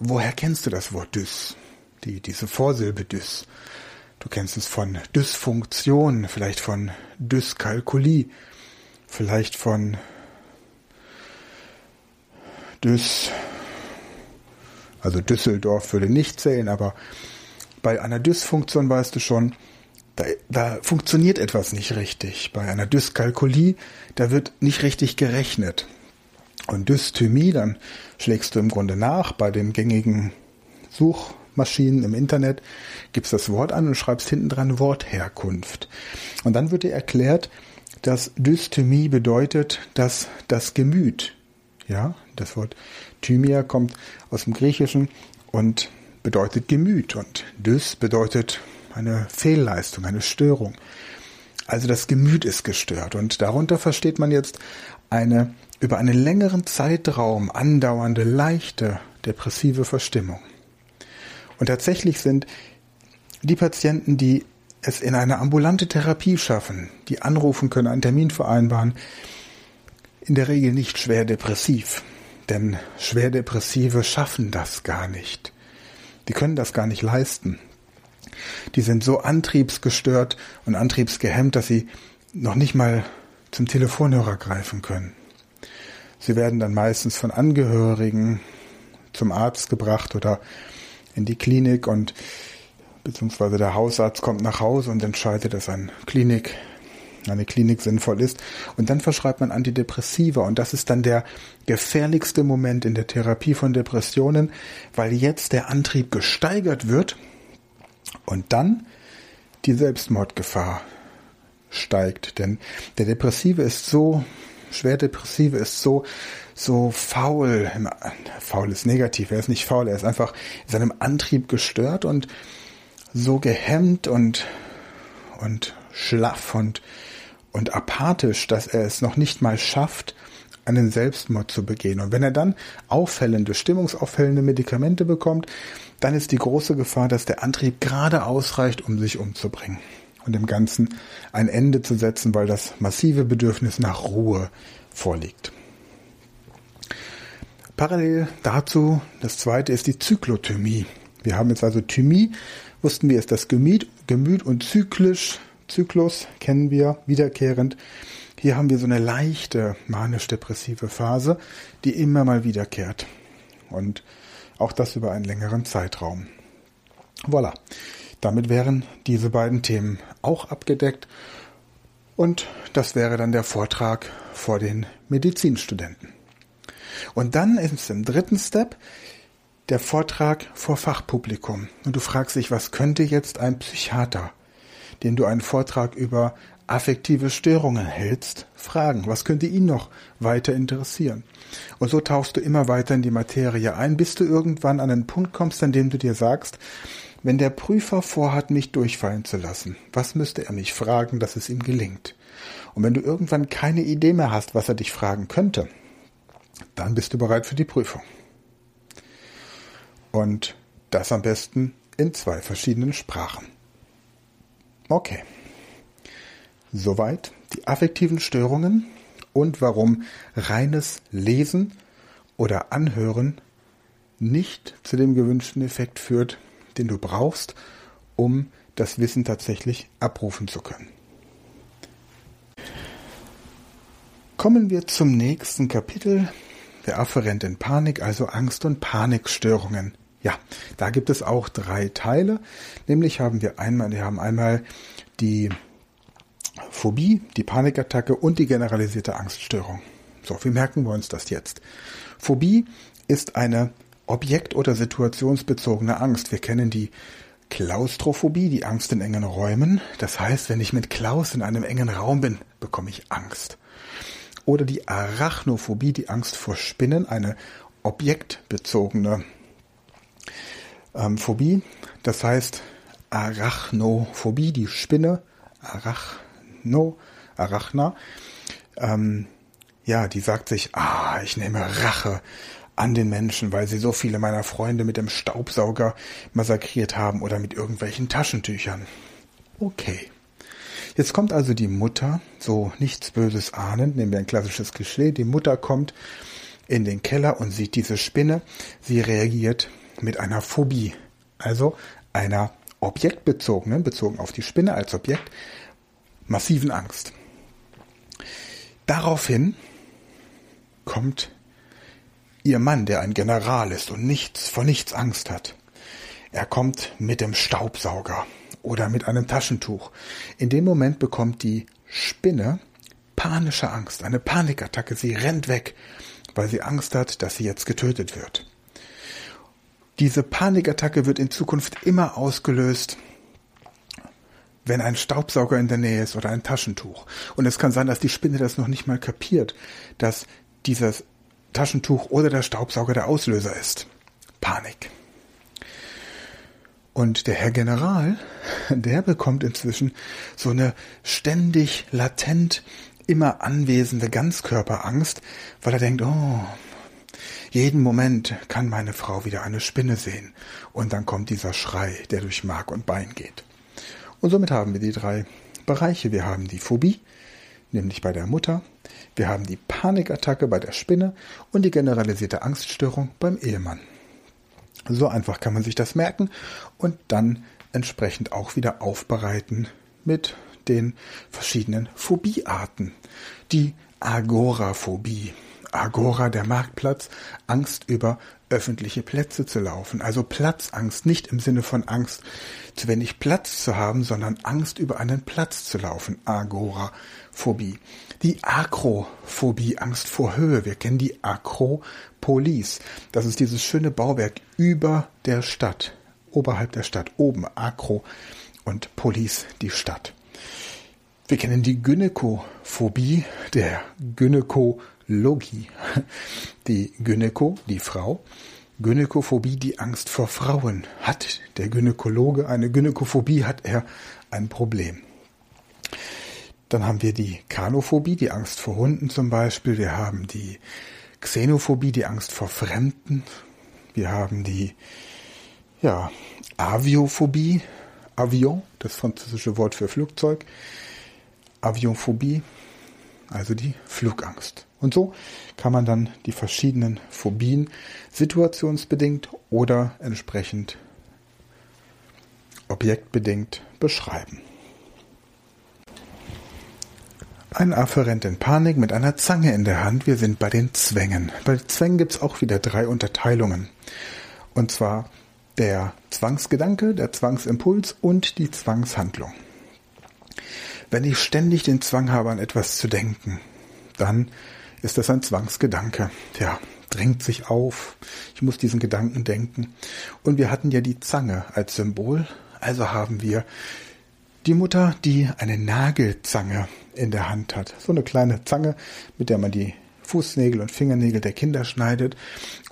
Woher kennst du das Wort Dys? Die, diese Vorsilbe Dys. Du kennst es von Dysfunktion, vielleicht von Dyskalkulie, vielleicht von Dys, also Düsseldorf würde nicht zählen, aber bei einer Dysfunktion weißt du schon, da, da funktioniert etwas nicht richtig. Bei einer Dyskalkulie, da wird nicht richtig gerechnet. Und Dysthymie, dann schlägst du im Grunde nach bei den gängigen Suchmaschinen im Internet, gibst das Wort an und schreibst hinten dran Wortherkunft. Und dann wird dir erklärt, dass Dysthymie bedeutet, dass das Gemüt, ja, das Wort Thymia kommt aus dem Griechischen und bedeutet Gemüt und Dys bedeutet eine Fehlleistung, eine Störung. Also das Gemüt ist gestört und darunter versteht man jetzt eine über einen längeren Zeitraum andauernde leichte depressive Verstimmung. Und tatsächlich sind die Patienten, die es in eine ambulante Therapie schaffen, die anrufen können, einen Termin vereinbaren, in der Regel nicht schwer depressiv. Denn schwer Depressive schaffen das gar nicht. Die können das gar nicht leisten die sind so antriebsgestört und antriebsgehemmt, dass sie noch nicht mal zum Telefonhörer greifen können. Sie werden dann meistens von Angehörigen zum Arzt gebracht oder in die Klinik und beziehungsweise der Hausarzt kommt nach Hause und entscheidet, dass eine Klinik, eine Klinik sinnvoll ist. Und dann verschreibt man Antidepressiva und das ist dann der gefährlichste Moment in der Therapie von Depressionen, weil jetzt der Antrieb gesteigert wird und dann die Selbstmordgefahr steigt. Denn der Depressive ist so, schwer Depressive ist so, so faul. Faul ist negativ, er ist nicht faul, er ist einfach in seinem Antrieb gestört und so gehemmt und, und schlaff und, und apathisch, dass er es noch nicht mal schafft, einen Selbstmord zu begehen. Und wenn er dann auffällende, stimmungsaufhellende Medikamente bekommt, dann ist die große Gefahr, dass der Antrieb gerade ausreicht, um sich umzubringen und dem Ganzen ein Ende zu setzen, weil das massive Bedürfnis nach Ruhe vorliegt. Parallel dazu, das zweite ist die Zyklothymie. Wir haben jetzt also Thymie, wussten wir, ist das Gemüt, Gemüt und zyklisch, Zyklus kennen wir wiederkehrend. Hier haben wir so eine leichte manisch-depressive Phase, die immer mal wiederkehrt. Und auch das über einen längeren Zeitraum. Voilà. Damit wären diese beiden Themen auch abgedeckt. Und das wäre dann der Vortrag vor den Medizinstudenten. Und dann ist im dritten Step der Vortrag vor Fachpublikum. Und du fragst dich, was könnte jetzt ein Psychiater, dem du einen Vortrag über affektive Störungen hältst, fragen. Was könnte ihn noch weiter interessieren? Und so tauchst du immer weiter in die Materie ein, bis du irgendwann an einen Punkt kommst, an dem du dir sagst, wenn der Prüfer vorhat, mich durchfallen zu lassen, was müsste er mich fragen, dass es ihm gelingt? Und wenn du irgendwann keine Idee mehr hast, was er dich fragen könnte, dann bist du bereit für die Prüfung. Und das am besten in zwei verschiedenen Sprachen. Okay. Soweit die affektiven Störungen und warum reines Lesen oder Anhören nicht zu dem gewünschten Effekt führt, den du brauchst, um das Wissen tatsächlich abrufen zu können. Kommen wir zum nächsten Kapitel. Der Affe rennt in Panik, also Angst- und Panikstörungen. Ja, da gibt es auch drei Teile. Nämlich haben wir einmal, wir haben einmal die Phobie, die Panikattacke und die generalisierte Angststörung. So, wie merken wir uns das jetzt? Phobie ist eine objekt- oder situationsbezogene Angst. Wir kennen die Klaustrophobie, die Angst in engen Räumen. Das heißt, wenn ich mit Klaus in einem engen Raum bin, bekomme ich Angst. Oder die Arachnophobie, die Angst vor Spinnen, eine objektbezogene ähm, Phobie. Das heißt, Arachnophobie, die Spinne, Arachno, Arachna, ähm, ja, die sagt sich, ah, ich nehme Rache an den Menschen, weil sie so viele meiner Freunde mit dem Staubsauger massakriert haben oder mit irgendwelchen Taschentüchern. Okay. Jetzt kommt also die Mutter, so nichts Böses ahnend, nehmen wir ein klassisches Klischee, die Mutter kommt in den Keller und sieht diese Spinne. Sie reagiert mit einer Phobie, also einer objektbezogenen, bezogen auf die Spinne als Objekt, massiven Angst. Daraufhin kommt ihr Mann, der ein General ist und nichts vor nichts Angst hat. Er kommt mit dem Staubsauger oder mit einem Taschentuch. In dem Moment bekommt die Spinne panische Angst, eine Panikattacke. Sie rennt weg, weil sie Angst hat, dass sie jetzt getötet wird. Diese Panikattacke wird in Zukunft immer ausgelöst, wenn ein Staubsauger in der Nähe ist oder ein Taschentuch. Und es kann sein, dass die Spinne das noch nicht mal kapiert, dass dieses Taschentuch oder der Staubsauger der Auslöser ist. Panik. Und der Herr General, der bekommt inzwischen so eine ständig latent immer anwesende Ganzkörperangst, weil er denkt, oh, jeden Moment kann meine Frau wieder eine Spinne sehen. Und dann kommt dieser Schrei, der durch Mark und Bein geht. Und somit haben wir die drei Bereiche. Wir haben die Phobie, nämlich bei der Mutter. Wir haben die Panikattacke bei der Spinne und die generalisierte Angststörung beim Ehemann. So einfach kann man sich das merken und dann entsprechend auch wieder aufbereiten mit den verschiedenen Phobiearten. Die Agoraphobie. Agora, der Marktplatz, Angst über öffentliche Plätze zu laufen. Also Platzangst, nicht im Sinne von Angst, zu wenig Platz zu haben, sondern Angst über einen Platz zu laufen. Agoraphobie. Die Akrophobie, Angst vor Höhe. Wir kennen die Akropolis. Das ist dieses schöne Bauwerk über der Stadt, oberhalb der Stadt, oben Akro und Polis, die Stadt. Wir kennen die Gynäkophobie, der Gynäkologie. Die Gynäko, die Frau. Gynäkophobie, die Angst vor Frauen. Hat der Gynäkologe eine Gynäkophobie, hat er ein Problem. Dann haben wir die Kanophobie, die Angst vor Hunden zum Beispiel. Wir haben die Xenophobie, die Angst vor Fremden. Wir haben die ja, Aviophobie, Avion, das französische Wort für Flugzeug. Avionphobie, also die Flugangst. Und so kann man dann die verschiedenen Phobien situationsbedingt oder entsprechend objektbedingt beschreiben. Ein Affe rennt in Panik mit einer Zange in der Hand. Wir sind bei den Zwängen. Bei Zwängen gibt es auch wieder drei Unterteilungen. Und zwar der Zwangsgedanke, der Zwangsimpuls und die Zwangshandlung. Wenn ich ständig den Zwang habe, an etwas zu denken, dann ist das ein Zwangsgedanke. Ja, drängt sich auf. Ich muss diesen Gedanken denken. Und wir hatten ja die Zange als Symbol. Also haben wir die Mutter, die eine Nagelzange in der Hand hat. So eine kleine Zange, mit der man die Fußnägel und Fingernägel der Kinder schneidet.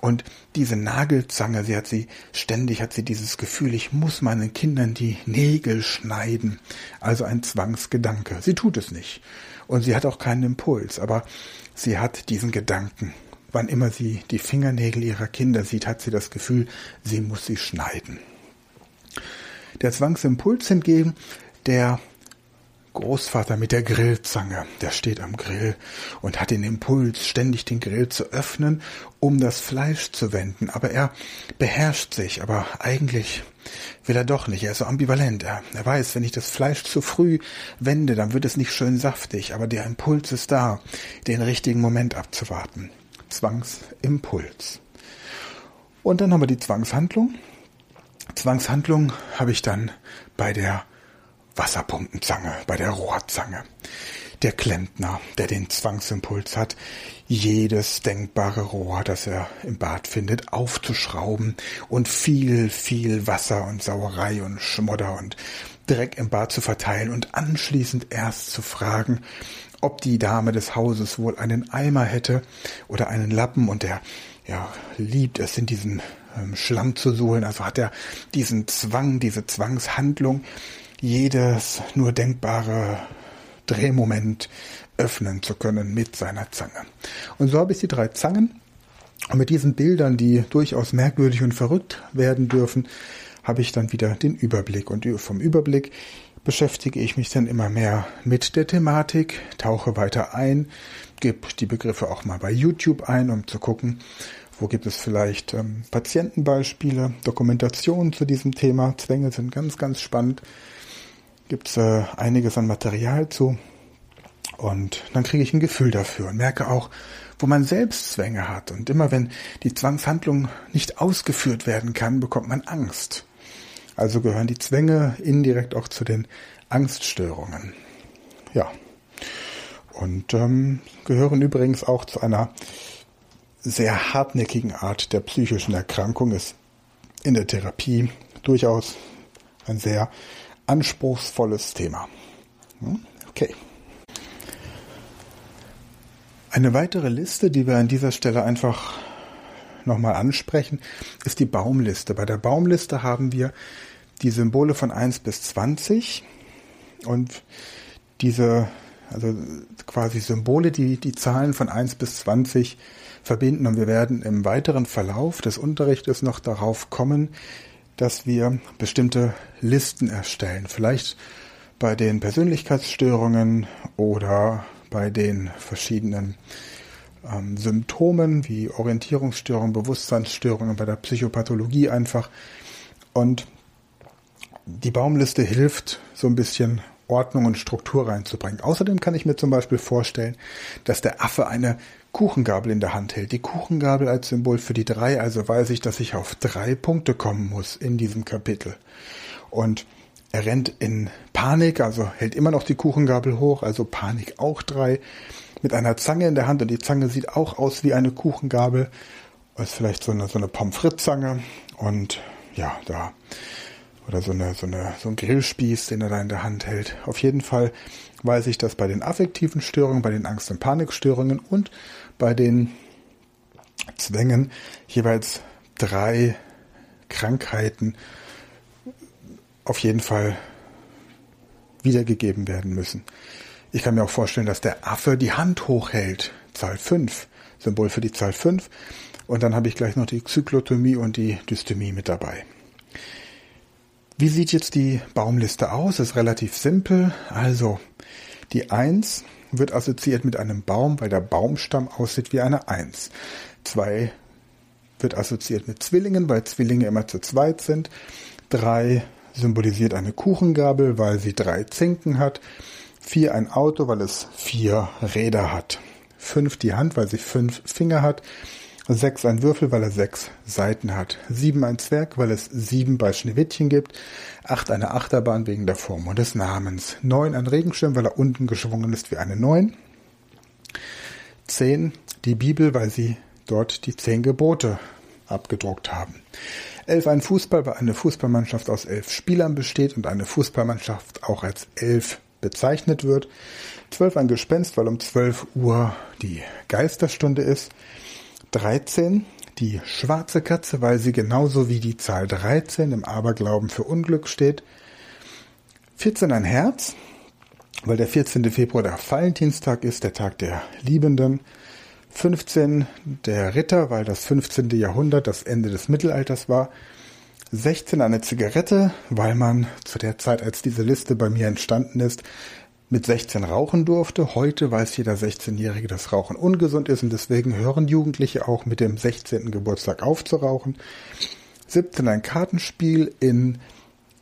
Und diese Nagelzange, sie hat sie ständig, hat sie dieses Gefühl, ich muss meinen Kindern die Nägel schneiden. Also ein Zwangsgedanke. Sie tut es nicht. Und sie hat auch keinen Impuls, aber sie hat diesen Gedanken. wann immer sie die Fingernägel ihrer Kinder sieht, hat sie das Gefühl, sie muss sie schneiden. Der Zwangsimpuls hingegen, der Großvater mit der Grillzange, der steht am Grill und hat den Impuls, ständig den Grill zu öffnen, um das Fleisch zu wenden. Aber er beherrscht sich, aber eigentlich will er doch nicht. Er ist so ambivalent. Er, er weiß, wenn ich das Fleisch zu früh wende, dann wird es nicht schön saftig. Aber der Impuls ist da, den richtigen Moment abzuwarten. Zwangsimpuls. Und dann haben wir die Zwangshandlung. Zwangshandlung habe ich dann bei der Wasserpumpenzange, bei der Rohrzange. Der Klempner, der den Zwangsimpuls hat, jedes denkbare Rohr, das er im Bad findet, aufzuschrauben und viel, viel Wasser und Sauerei und Schmodder und Dreck im Bad zu verteilen und anschließend erst zu fragen, ob die Dame des Hauses wohl einen Eimer hätte oder einen Lappen und er ja, liebt es in diesen ähm, Schlamm zu suhlen, also hat er diesen Zwang, diese Zwangshandlung, jedes nur denkbare Drehmoment öffnen zu können mit seiner Zange. Und so habe ich die drei Zangen. Und mit diesen Bildern, die durchaus merkwürdig und verrückt werden dürfen, habe ich dann wieder den Überblick. Und vom Überblick beschäftige ich mich dann immer mehr mit der Thematik, tauche weiter ein, gebe die Begriffe auch mal bei YouTube ein, um zu gucken, wo gibt es vielleicht ähm, Patientenbeispiele, Dokumentationen zu diesem Thema. Zwänge sind ganz, ganz spannend gibt es äh, einiges an Material zu. Und dann kriege ich ein Gefühl dafür und merke auch, wo man selbst Zwänge hat. Und immer wenn die Zwangshandlung nicht ausgeführt werden kann, bekommt man Angst. Also gehören die Zwänge indirekt auch zu den Angststörungen. Ja. Und ähm, gehören übrigens auch zu einer sehr hartnäckigen Art der psychischen Erkrankung. Ist in der Therapie durchaus ein sehr anspruchsvolles Thema. Hm? Okay. Eine weitere Liste, die wir an dieser Stelle einfach nochmal ansprechen, ist die Baumliste. Bei der Baumliste haben wir die Symbole von 1 bis 20 und diese, also quasi Symbole, die die Zahlen von 1 bis 20 verbinden. Und wir werden im weiteren Verlauf des Unterrichtes noch darauf kommen, dass wir bestimmte Listen erstellen. Vielleicht bei den Persönlichkeitsstörungen oder bei den verschiedenen ähm, Symptomen wie Orientierungsstörungen, Bewusstseinsstörungen, bei der Psychopathologie einfach. Und die Baumliste hilft so ein bisschen Ordnung und Struktur reinzubringen. Außerdem kann ich mir zum Beispiel vorstellen, dass der Affe eine Kuchengabel in der Hand hält. Die Kuchengabel als Symbol für die drei, also weiß ich, dass ich auf drei Punkte kommen muss in diesem Kapitel. Und er rennt in Panik, also hält immer noch die Kuchengabel hoch, also Panik auch drei, mit einer Zange in der Hand und die Zange sieht auch aus wie eine Kuchengabel. ist vielleicht so eine, so eine Pommes frites Zange und ja, da oder so eine, so eine, so ein Grillspieß, den er da in der Hand hält. Auf jeden Fall weiß ich, dass bei den affektiven Störungen, bei den Angst- und Panikstörungen und bei den Zwängen jeweils drei Krankheiten auf jeden Fall wiedergegeben werden müssen. Ich kann mir auch vorstellen, dass der Affe die Hand hochhält, Zahl 5, Symbol für die Zahl 5. Und dann habe ich gleich noch die Zyklotomie und die Dystemie mit dabei. Wie sieht jetzt die Baumliste aus? Ist relativ simpel. Also, die 1 wird assoziiert mit einem Baum, weil der Baumstamm aussieht wie eine 1. 2 wird assoziiert mit Zwillingen, weil Zwillinge immer zu zweit sind. 3 symbolisiert eine Kuchengabel, weil sie drei Zinken hat. 4 ein Auto, weil es vier Räder hat. 5 die Hand, weil sie fünf Finger hat. 6 ein Würfel, weil er sechs Seiten hat. 7 ein Zwerg, weil es sieben bei Schneewittchen gibt. 8 eine Achterbahn wegen der Form und des Namens. 9 ein Regenschirm, weil er unten geschwungen ist wie eine 9. 10 die Bibel, weil sie dort die zehn Gebote abgedruckt haben. 11 ein Fußball, weil eine Fußballmannschaft aus elf Spielern besteht und eine Fußballmannschaft auch als elf bezeichnet wird. 12 ein Gespenst, weil um 12 Uhr die Geisterstunde ist. 13, die schwarze Katze, weil sie genauso wie die Zahl 13 im Aberglauben für Unglück steht. 14 ein Herz, weil der 14. Februar der Valentinstag ist, der Tag der Liebenden. 15 der Ritter, weil das 15. Jahrhundert das Ende des Mittelalters war. 16 eine Zigarette, weil man zu der Zeit, als diese Liste bei mir entstanden ist, mit 16 rauchen durfte. Heute weiß jeder 16-Jährige, dass Rauchen ungesund ist und deswegen hören Jugendliche auch mit dem 16. Geburtstag auf zu rauchen. 17 ein Kartenspiel in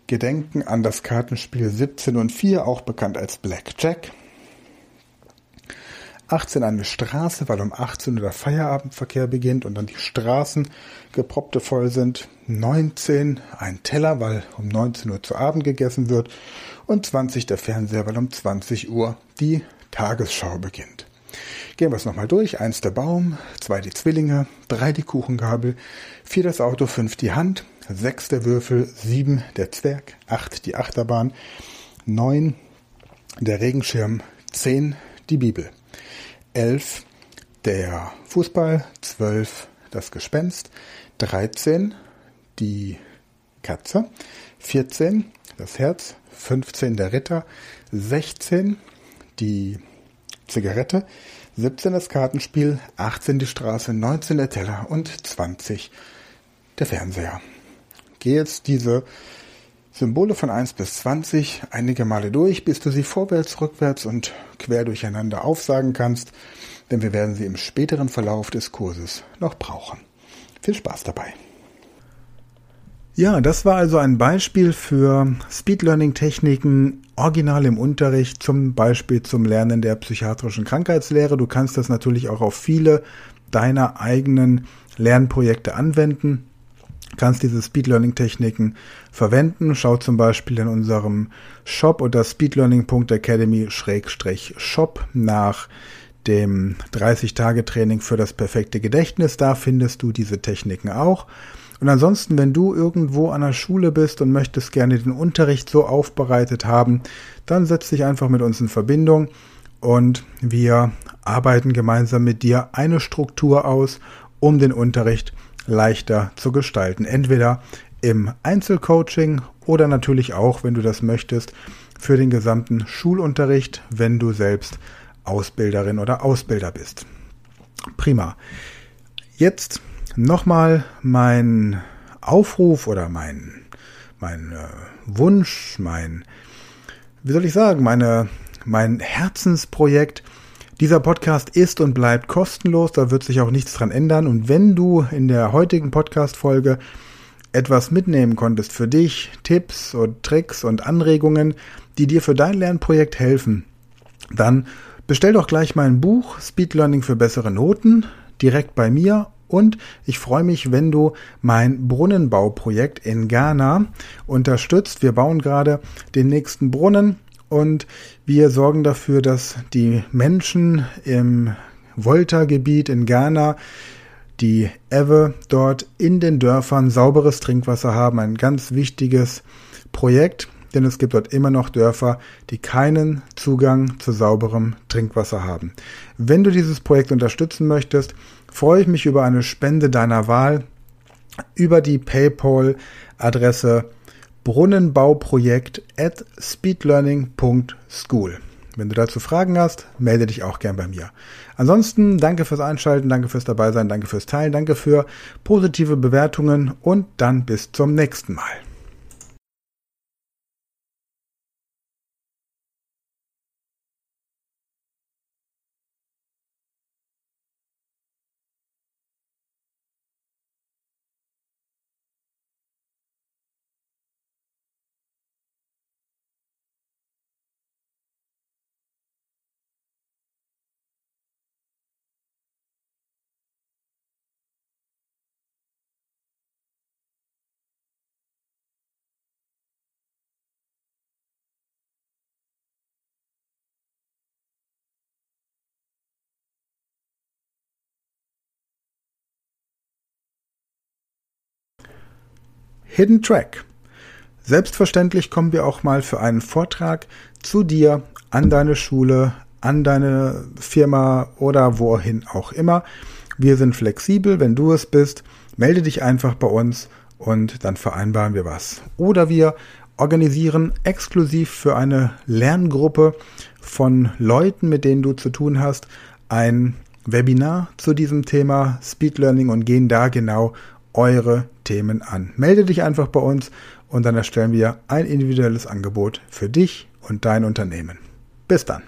Gedenken an das Kartenspiel 17 und 4, auch bekannt als Blackjack. 18 eine Straße, weil um 18 Uhr der Feierabendverkehr beginnt und dann die Straßen geproppte voll sind. 19 ein Teller, weil um 19 Uhr zu Abend gegessen wird. Und 20 der Fernseher, weil um 20 Uhr die Tagesschau beginnt. Gehen wir es nochmal durch. Eins der Baum, zwei die Zwillinge, drei die Kuchengabel, vier das Auto, fünf die Hand, sechs der Würfel, sieben der Zwerg, acht die Achterbahn, neun der Regenschirm, zehn die Bibel. 11 der Fußball, 12 das Gespenst, 13 die Katze, 14 das Herz, 15 der Ritter, 16 die Zigarette, 17 das Kartenspiel, 18 die Straße, 19 der Teller und 20 der Fernseher. Gehe jetzt diese Symbole von 1 bis 20 einige Male durch, bis du sie vorwärts, rückwärts und quer durcheinander aufsagen kannst, denn wir werden sie im späteren Verlauf des Kurses noch brauchen. Viel Spaß dabei. Ja, das war also ein Beispiel für Speed Learning Techniken original im Unterricht, zum Beispiel zum Lernen der psychiatrischen Krankheitslehre. Du kannst das natürlich auch auf viele deiner eigenen Lernprojekte anwenden kannst diese Speed Learning Techniken verwenden. Schau zum Beispiel in unserem Shop unter speedlearning.academy-shop nach dem 30-Tage-Training für das perfekte Gedächtnis. Da findest du diese Techniken auch. Und ansonsten, wenn du irgendwo an der Schule bist und möchtest gerne den Unterricht so aufbereitet haben, dann setz dich einfach mit uns in Verbindung und wir arbeiten gemeinsam mit dir eine Struktur aus, um den Unterricht leichter zu gestalten. Entweder im Einzelcoaching oder natürlich auch, wenn du das möchtest, für den gesamten Schulunterricht, wenn du selbst Ausbilderin oder Ausbilder bist. Prima. Jetzt nochmal mein Aufruf oder mein, mein äh, Wunsch, mein, wie soll ich sagen, meine, mein Herzensprojekt, dieser Podcast ist und bleibt kostenlos, da wird sich auch nichts dran ändern. Und wenn du in der heutigen Podcast-Folge etwas mitnehmen konntest für dich, Tipps und Tricks und Anregungen, die dir für dein Lernprojekt helfen, dann bestell doch gleich mein Buch Speed Learning für bessere Noten direkt bei mir und ich freue mich, wenn du mein Brunnenbauprojekt in Ghana unterstützt. Wir bauen gerade den nächsten Brunnen und wir sorgen dafür, dass die Menschen im Volta-Gebiet in Ghana, die Ewe dort in den Dörfern sauberes Trinkwasser haben. Ein ganz wichtiges Projekt, denn es gibt dort immer noch Dörfer, die keinen Zugang zu sauberem Trinkwasser haben. Wenn du dieses Projekt unterstützen möchtest, freue ich mich über eine Spende deiner Wahl über die PayPal-Adresse Brunnenbauprojekt at speedlearning.school. Wenn du dazu Fragen hast, melde dich auch gern bei mir. Ansonsten danke fürs Einschalten, danke fürs Dabeisein, danke fürs Teilen, danke für positive Bewertungen und dann bis zum nächsten Mal. Hidden Track. Selbstverständlich kommen wir auch mal für einen Vortrag zu dir an deine Schule, an deine Firma oder wohin auch immer. Wir sind flexibel, wenn du es bist, melde dich einfach bei uns und dann vereinbaren wir was. Oder wir organisieren exklusiv für eine Lerngruppe von Leuten, mit denen du zu tun hast, ein Webinar zu diesem Thema Speed Learning und gehen da genau eure Themen an. Melde dich einfach bei uns und dann erstellen wir ein individuelles Angebot für dich und dein Unternehmen. Bis dann.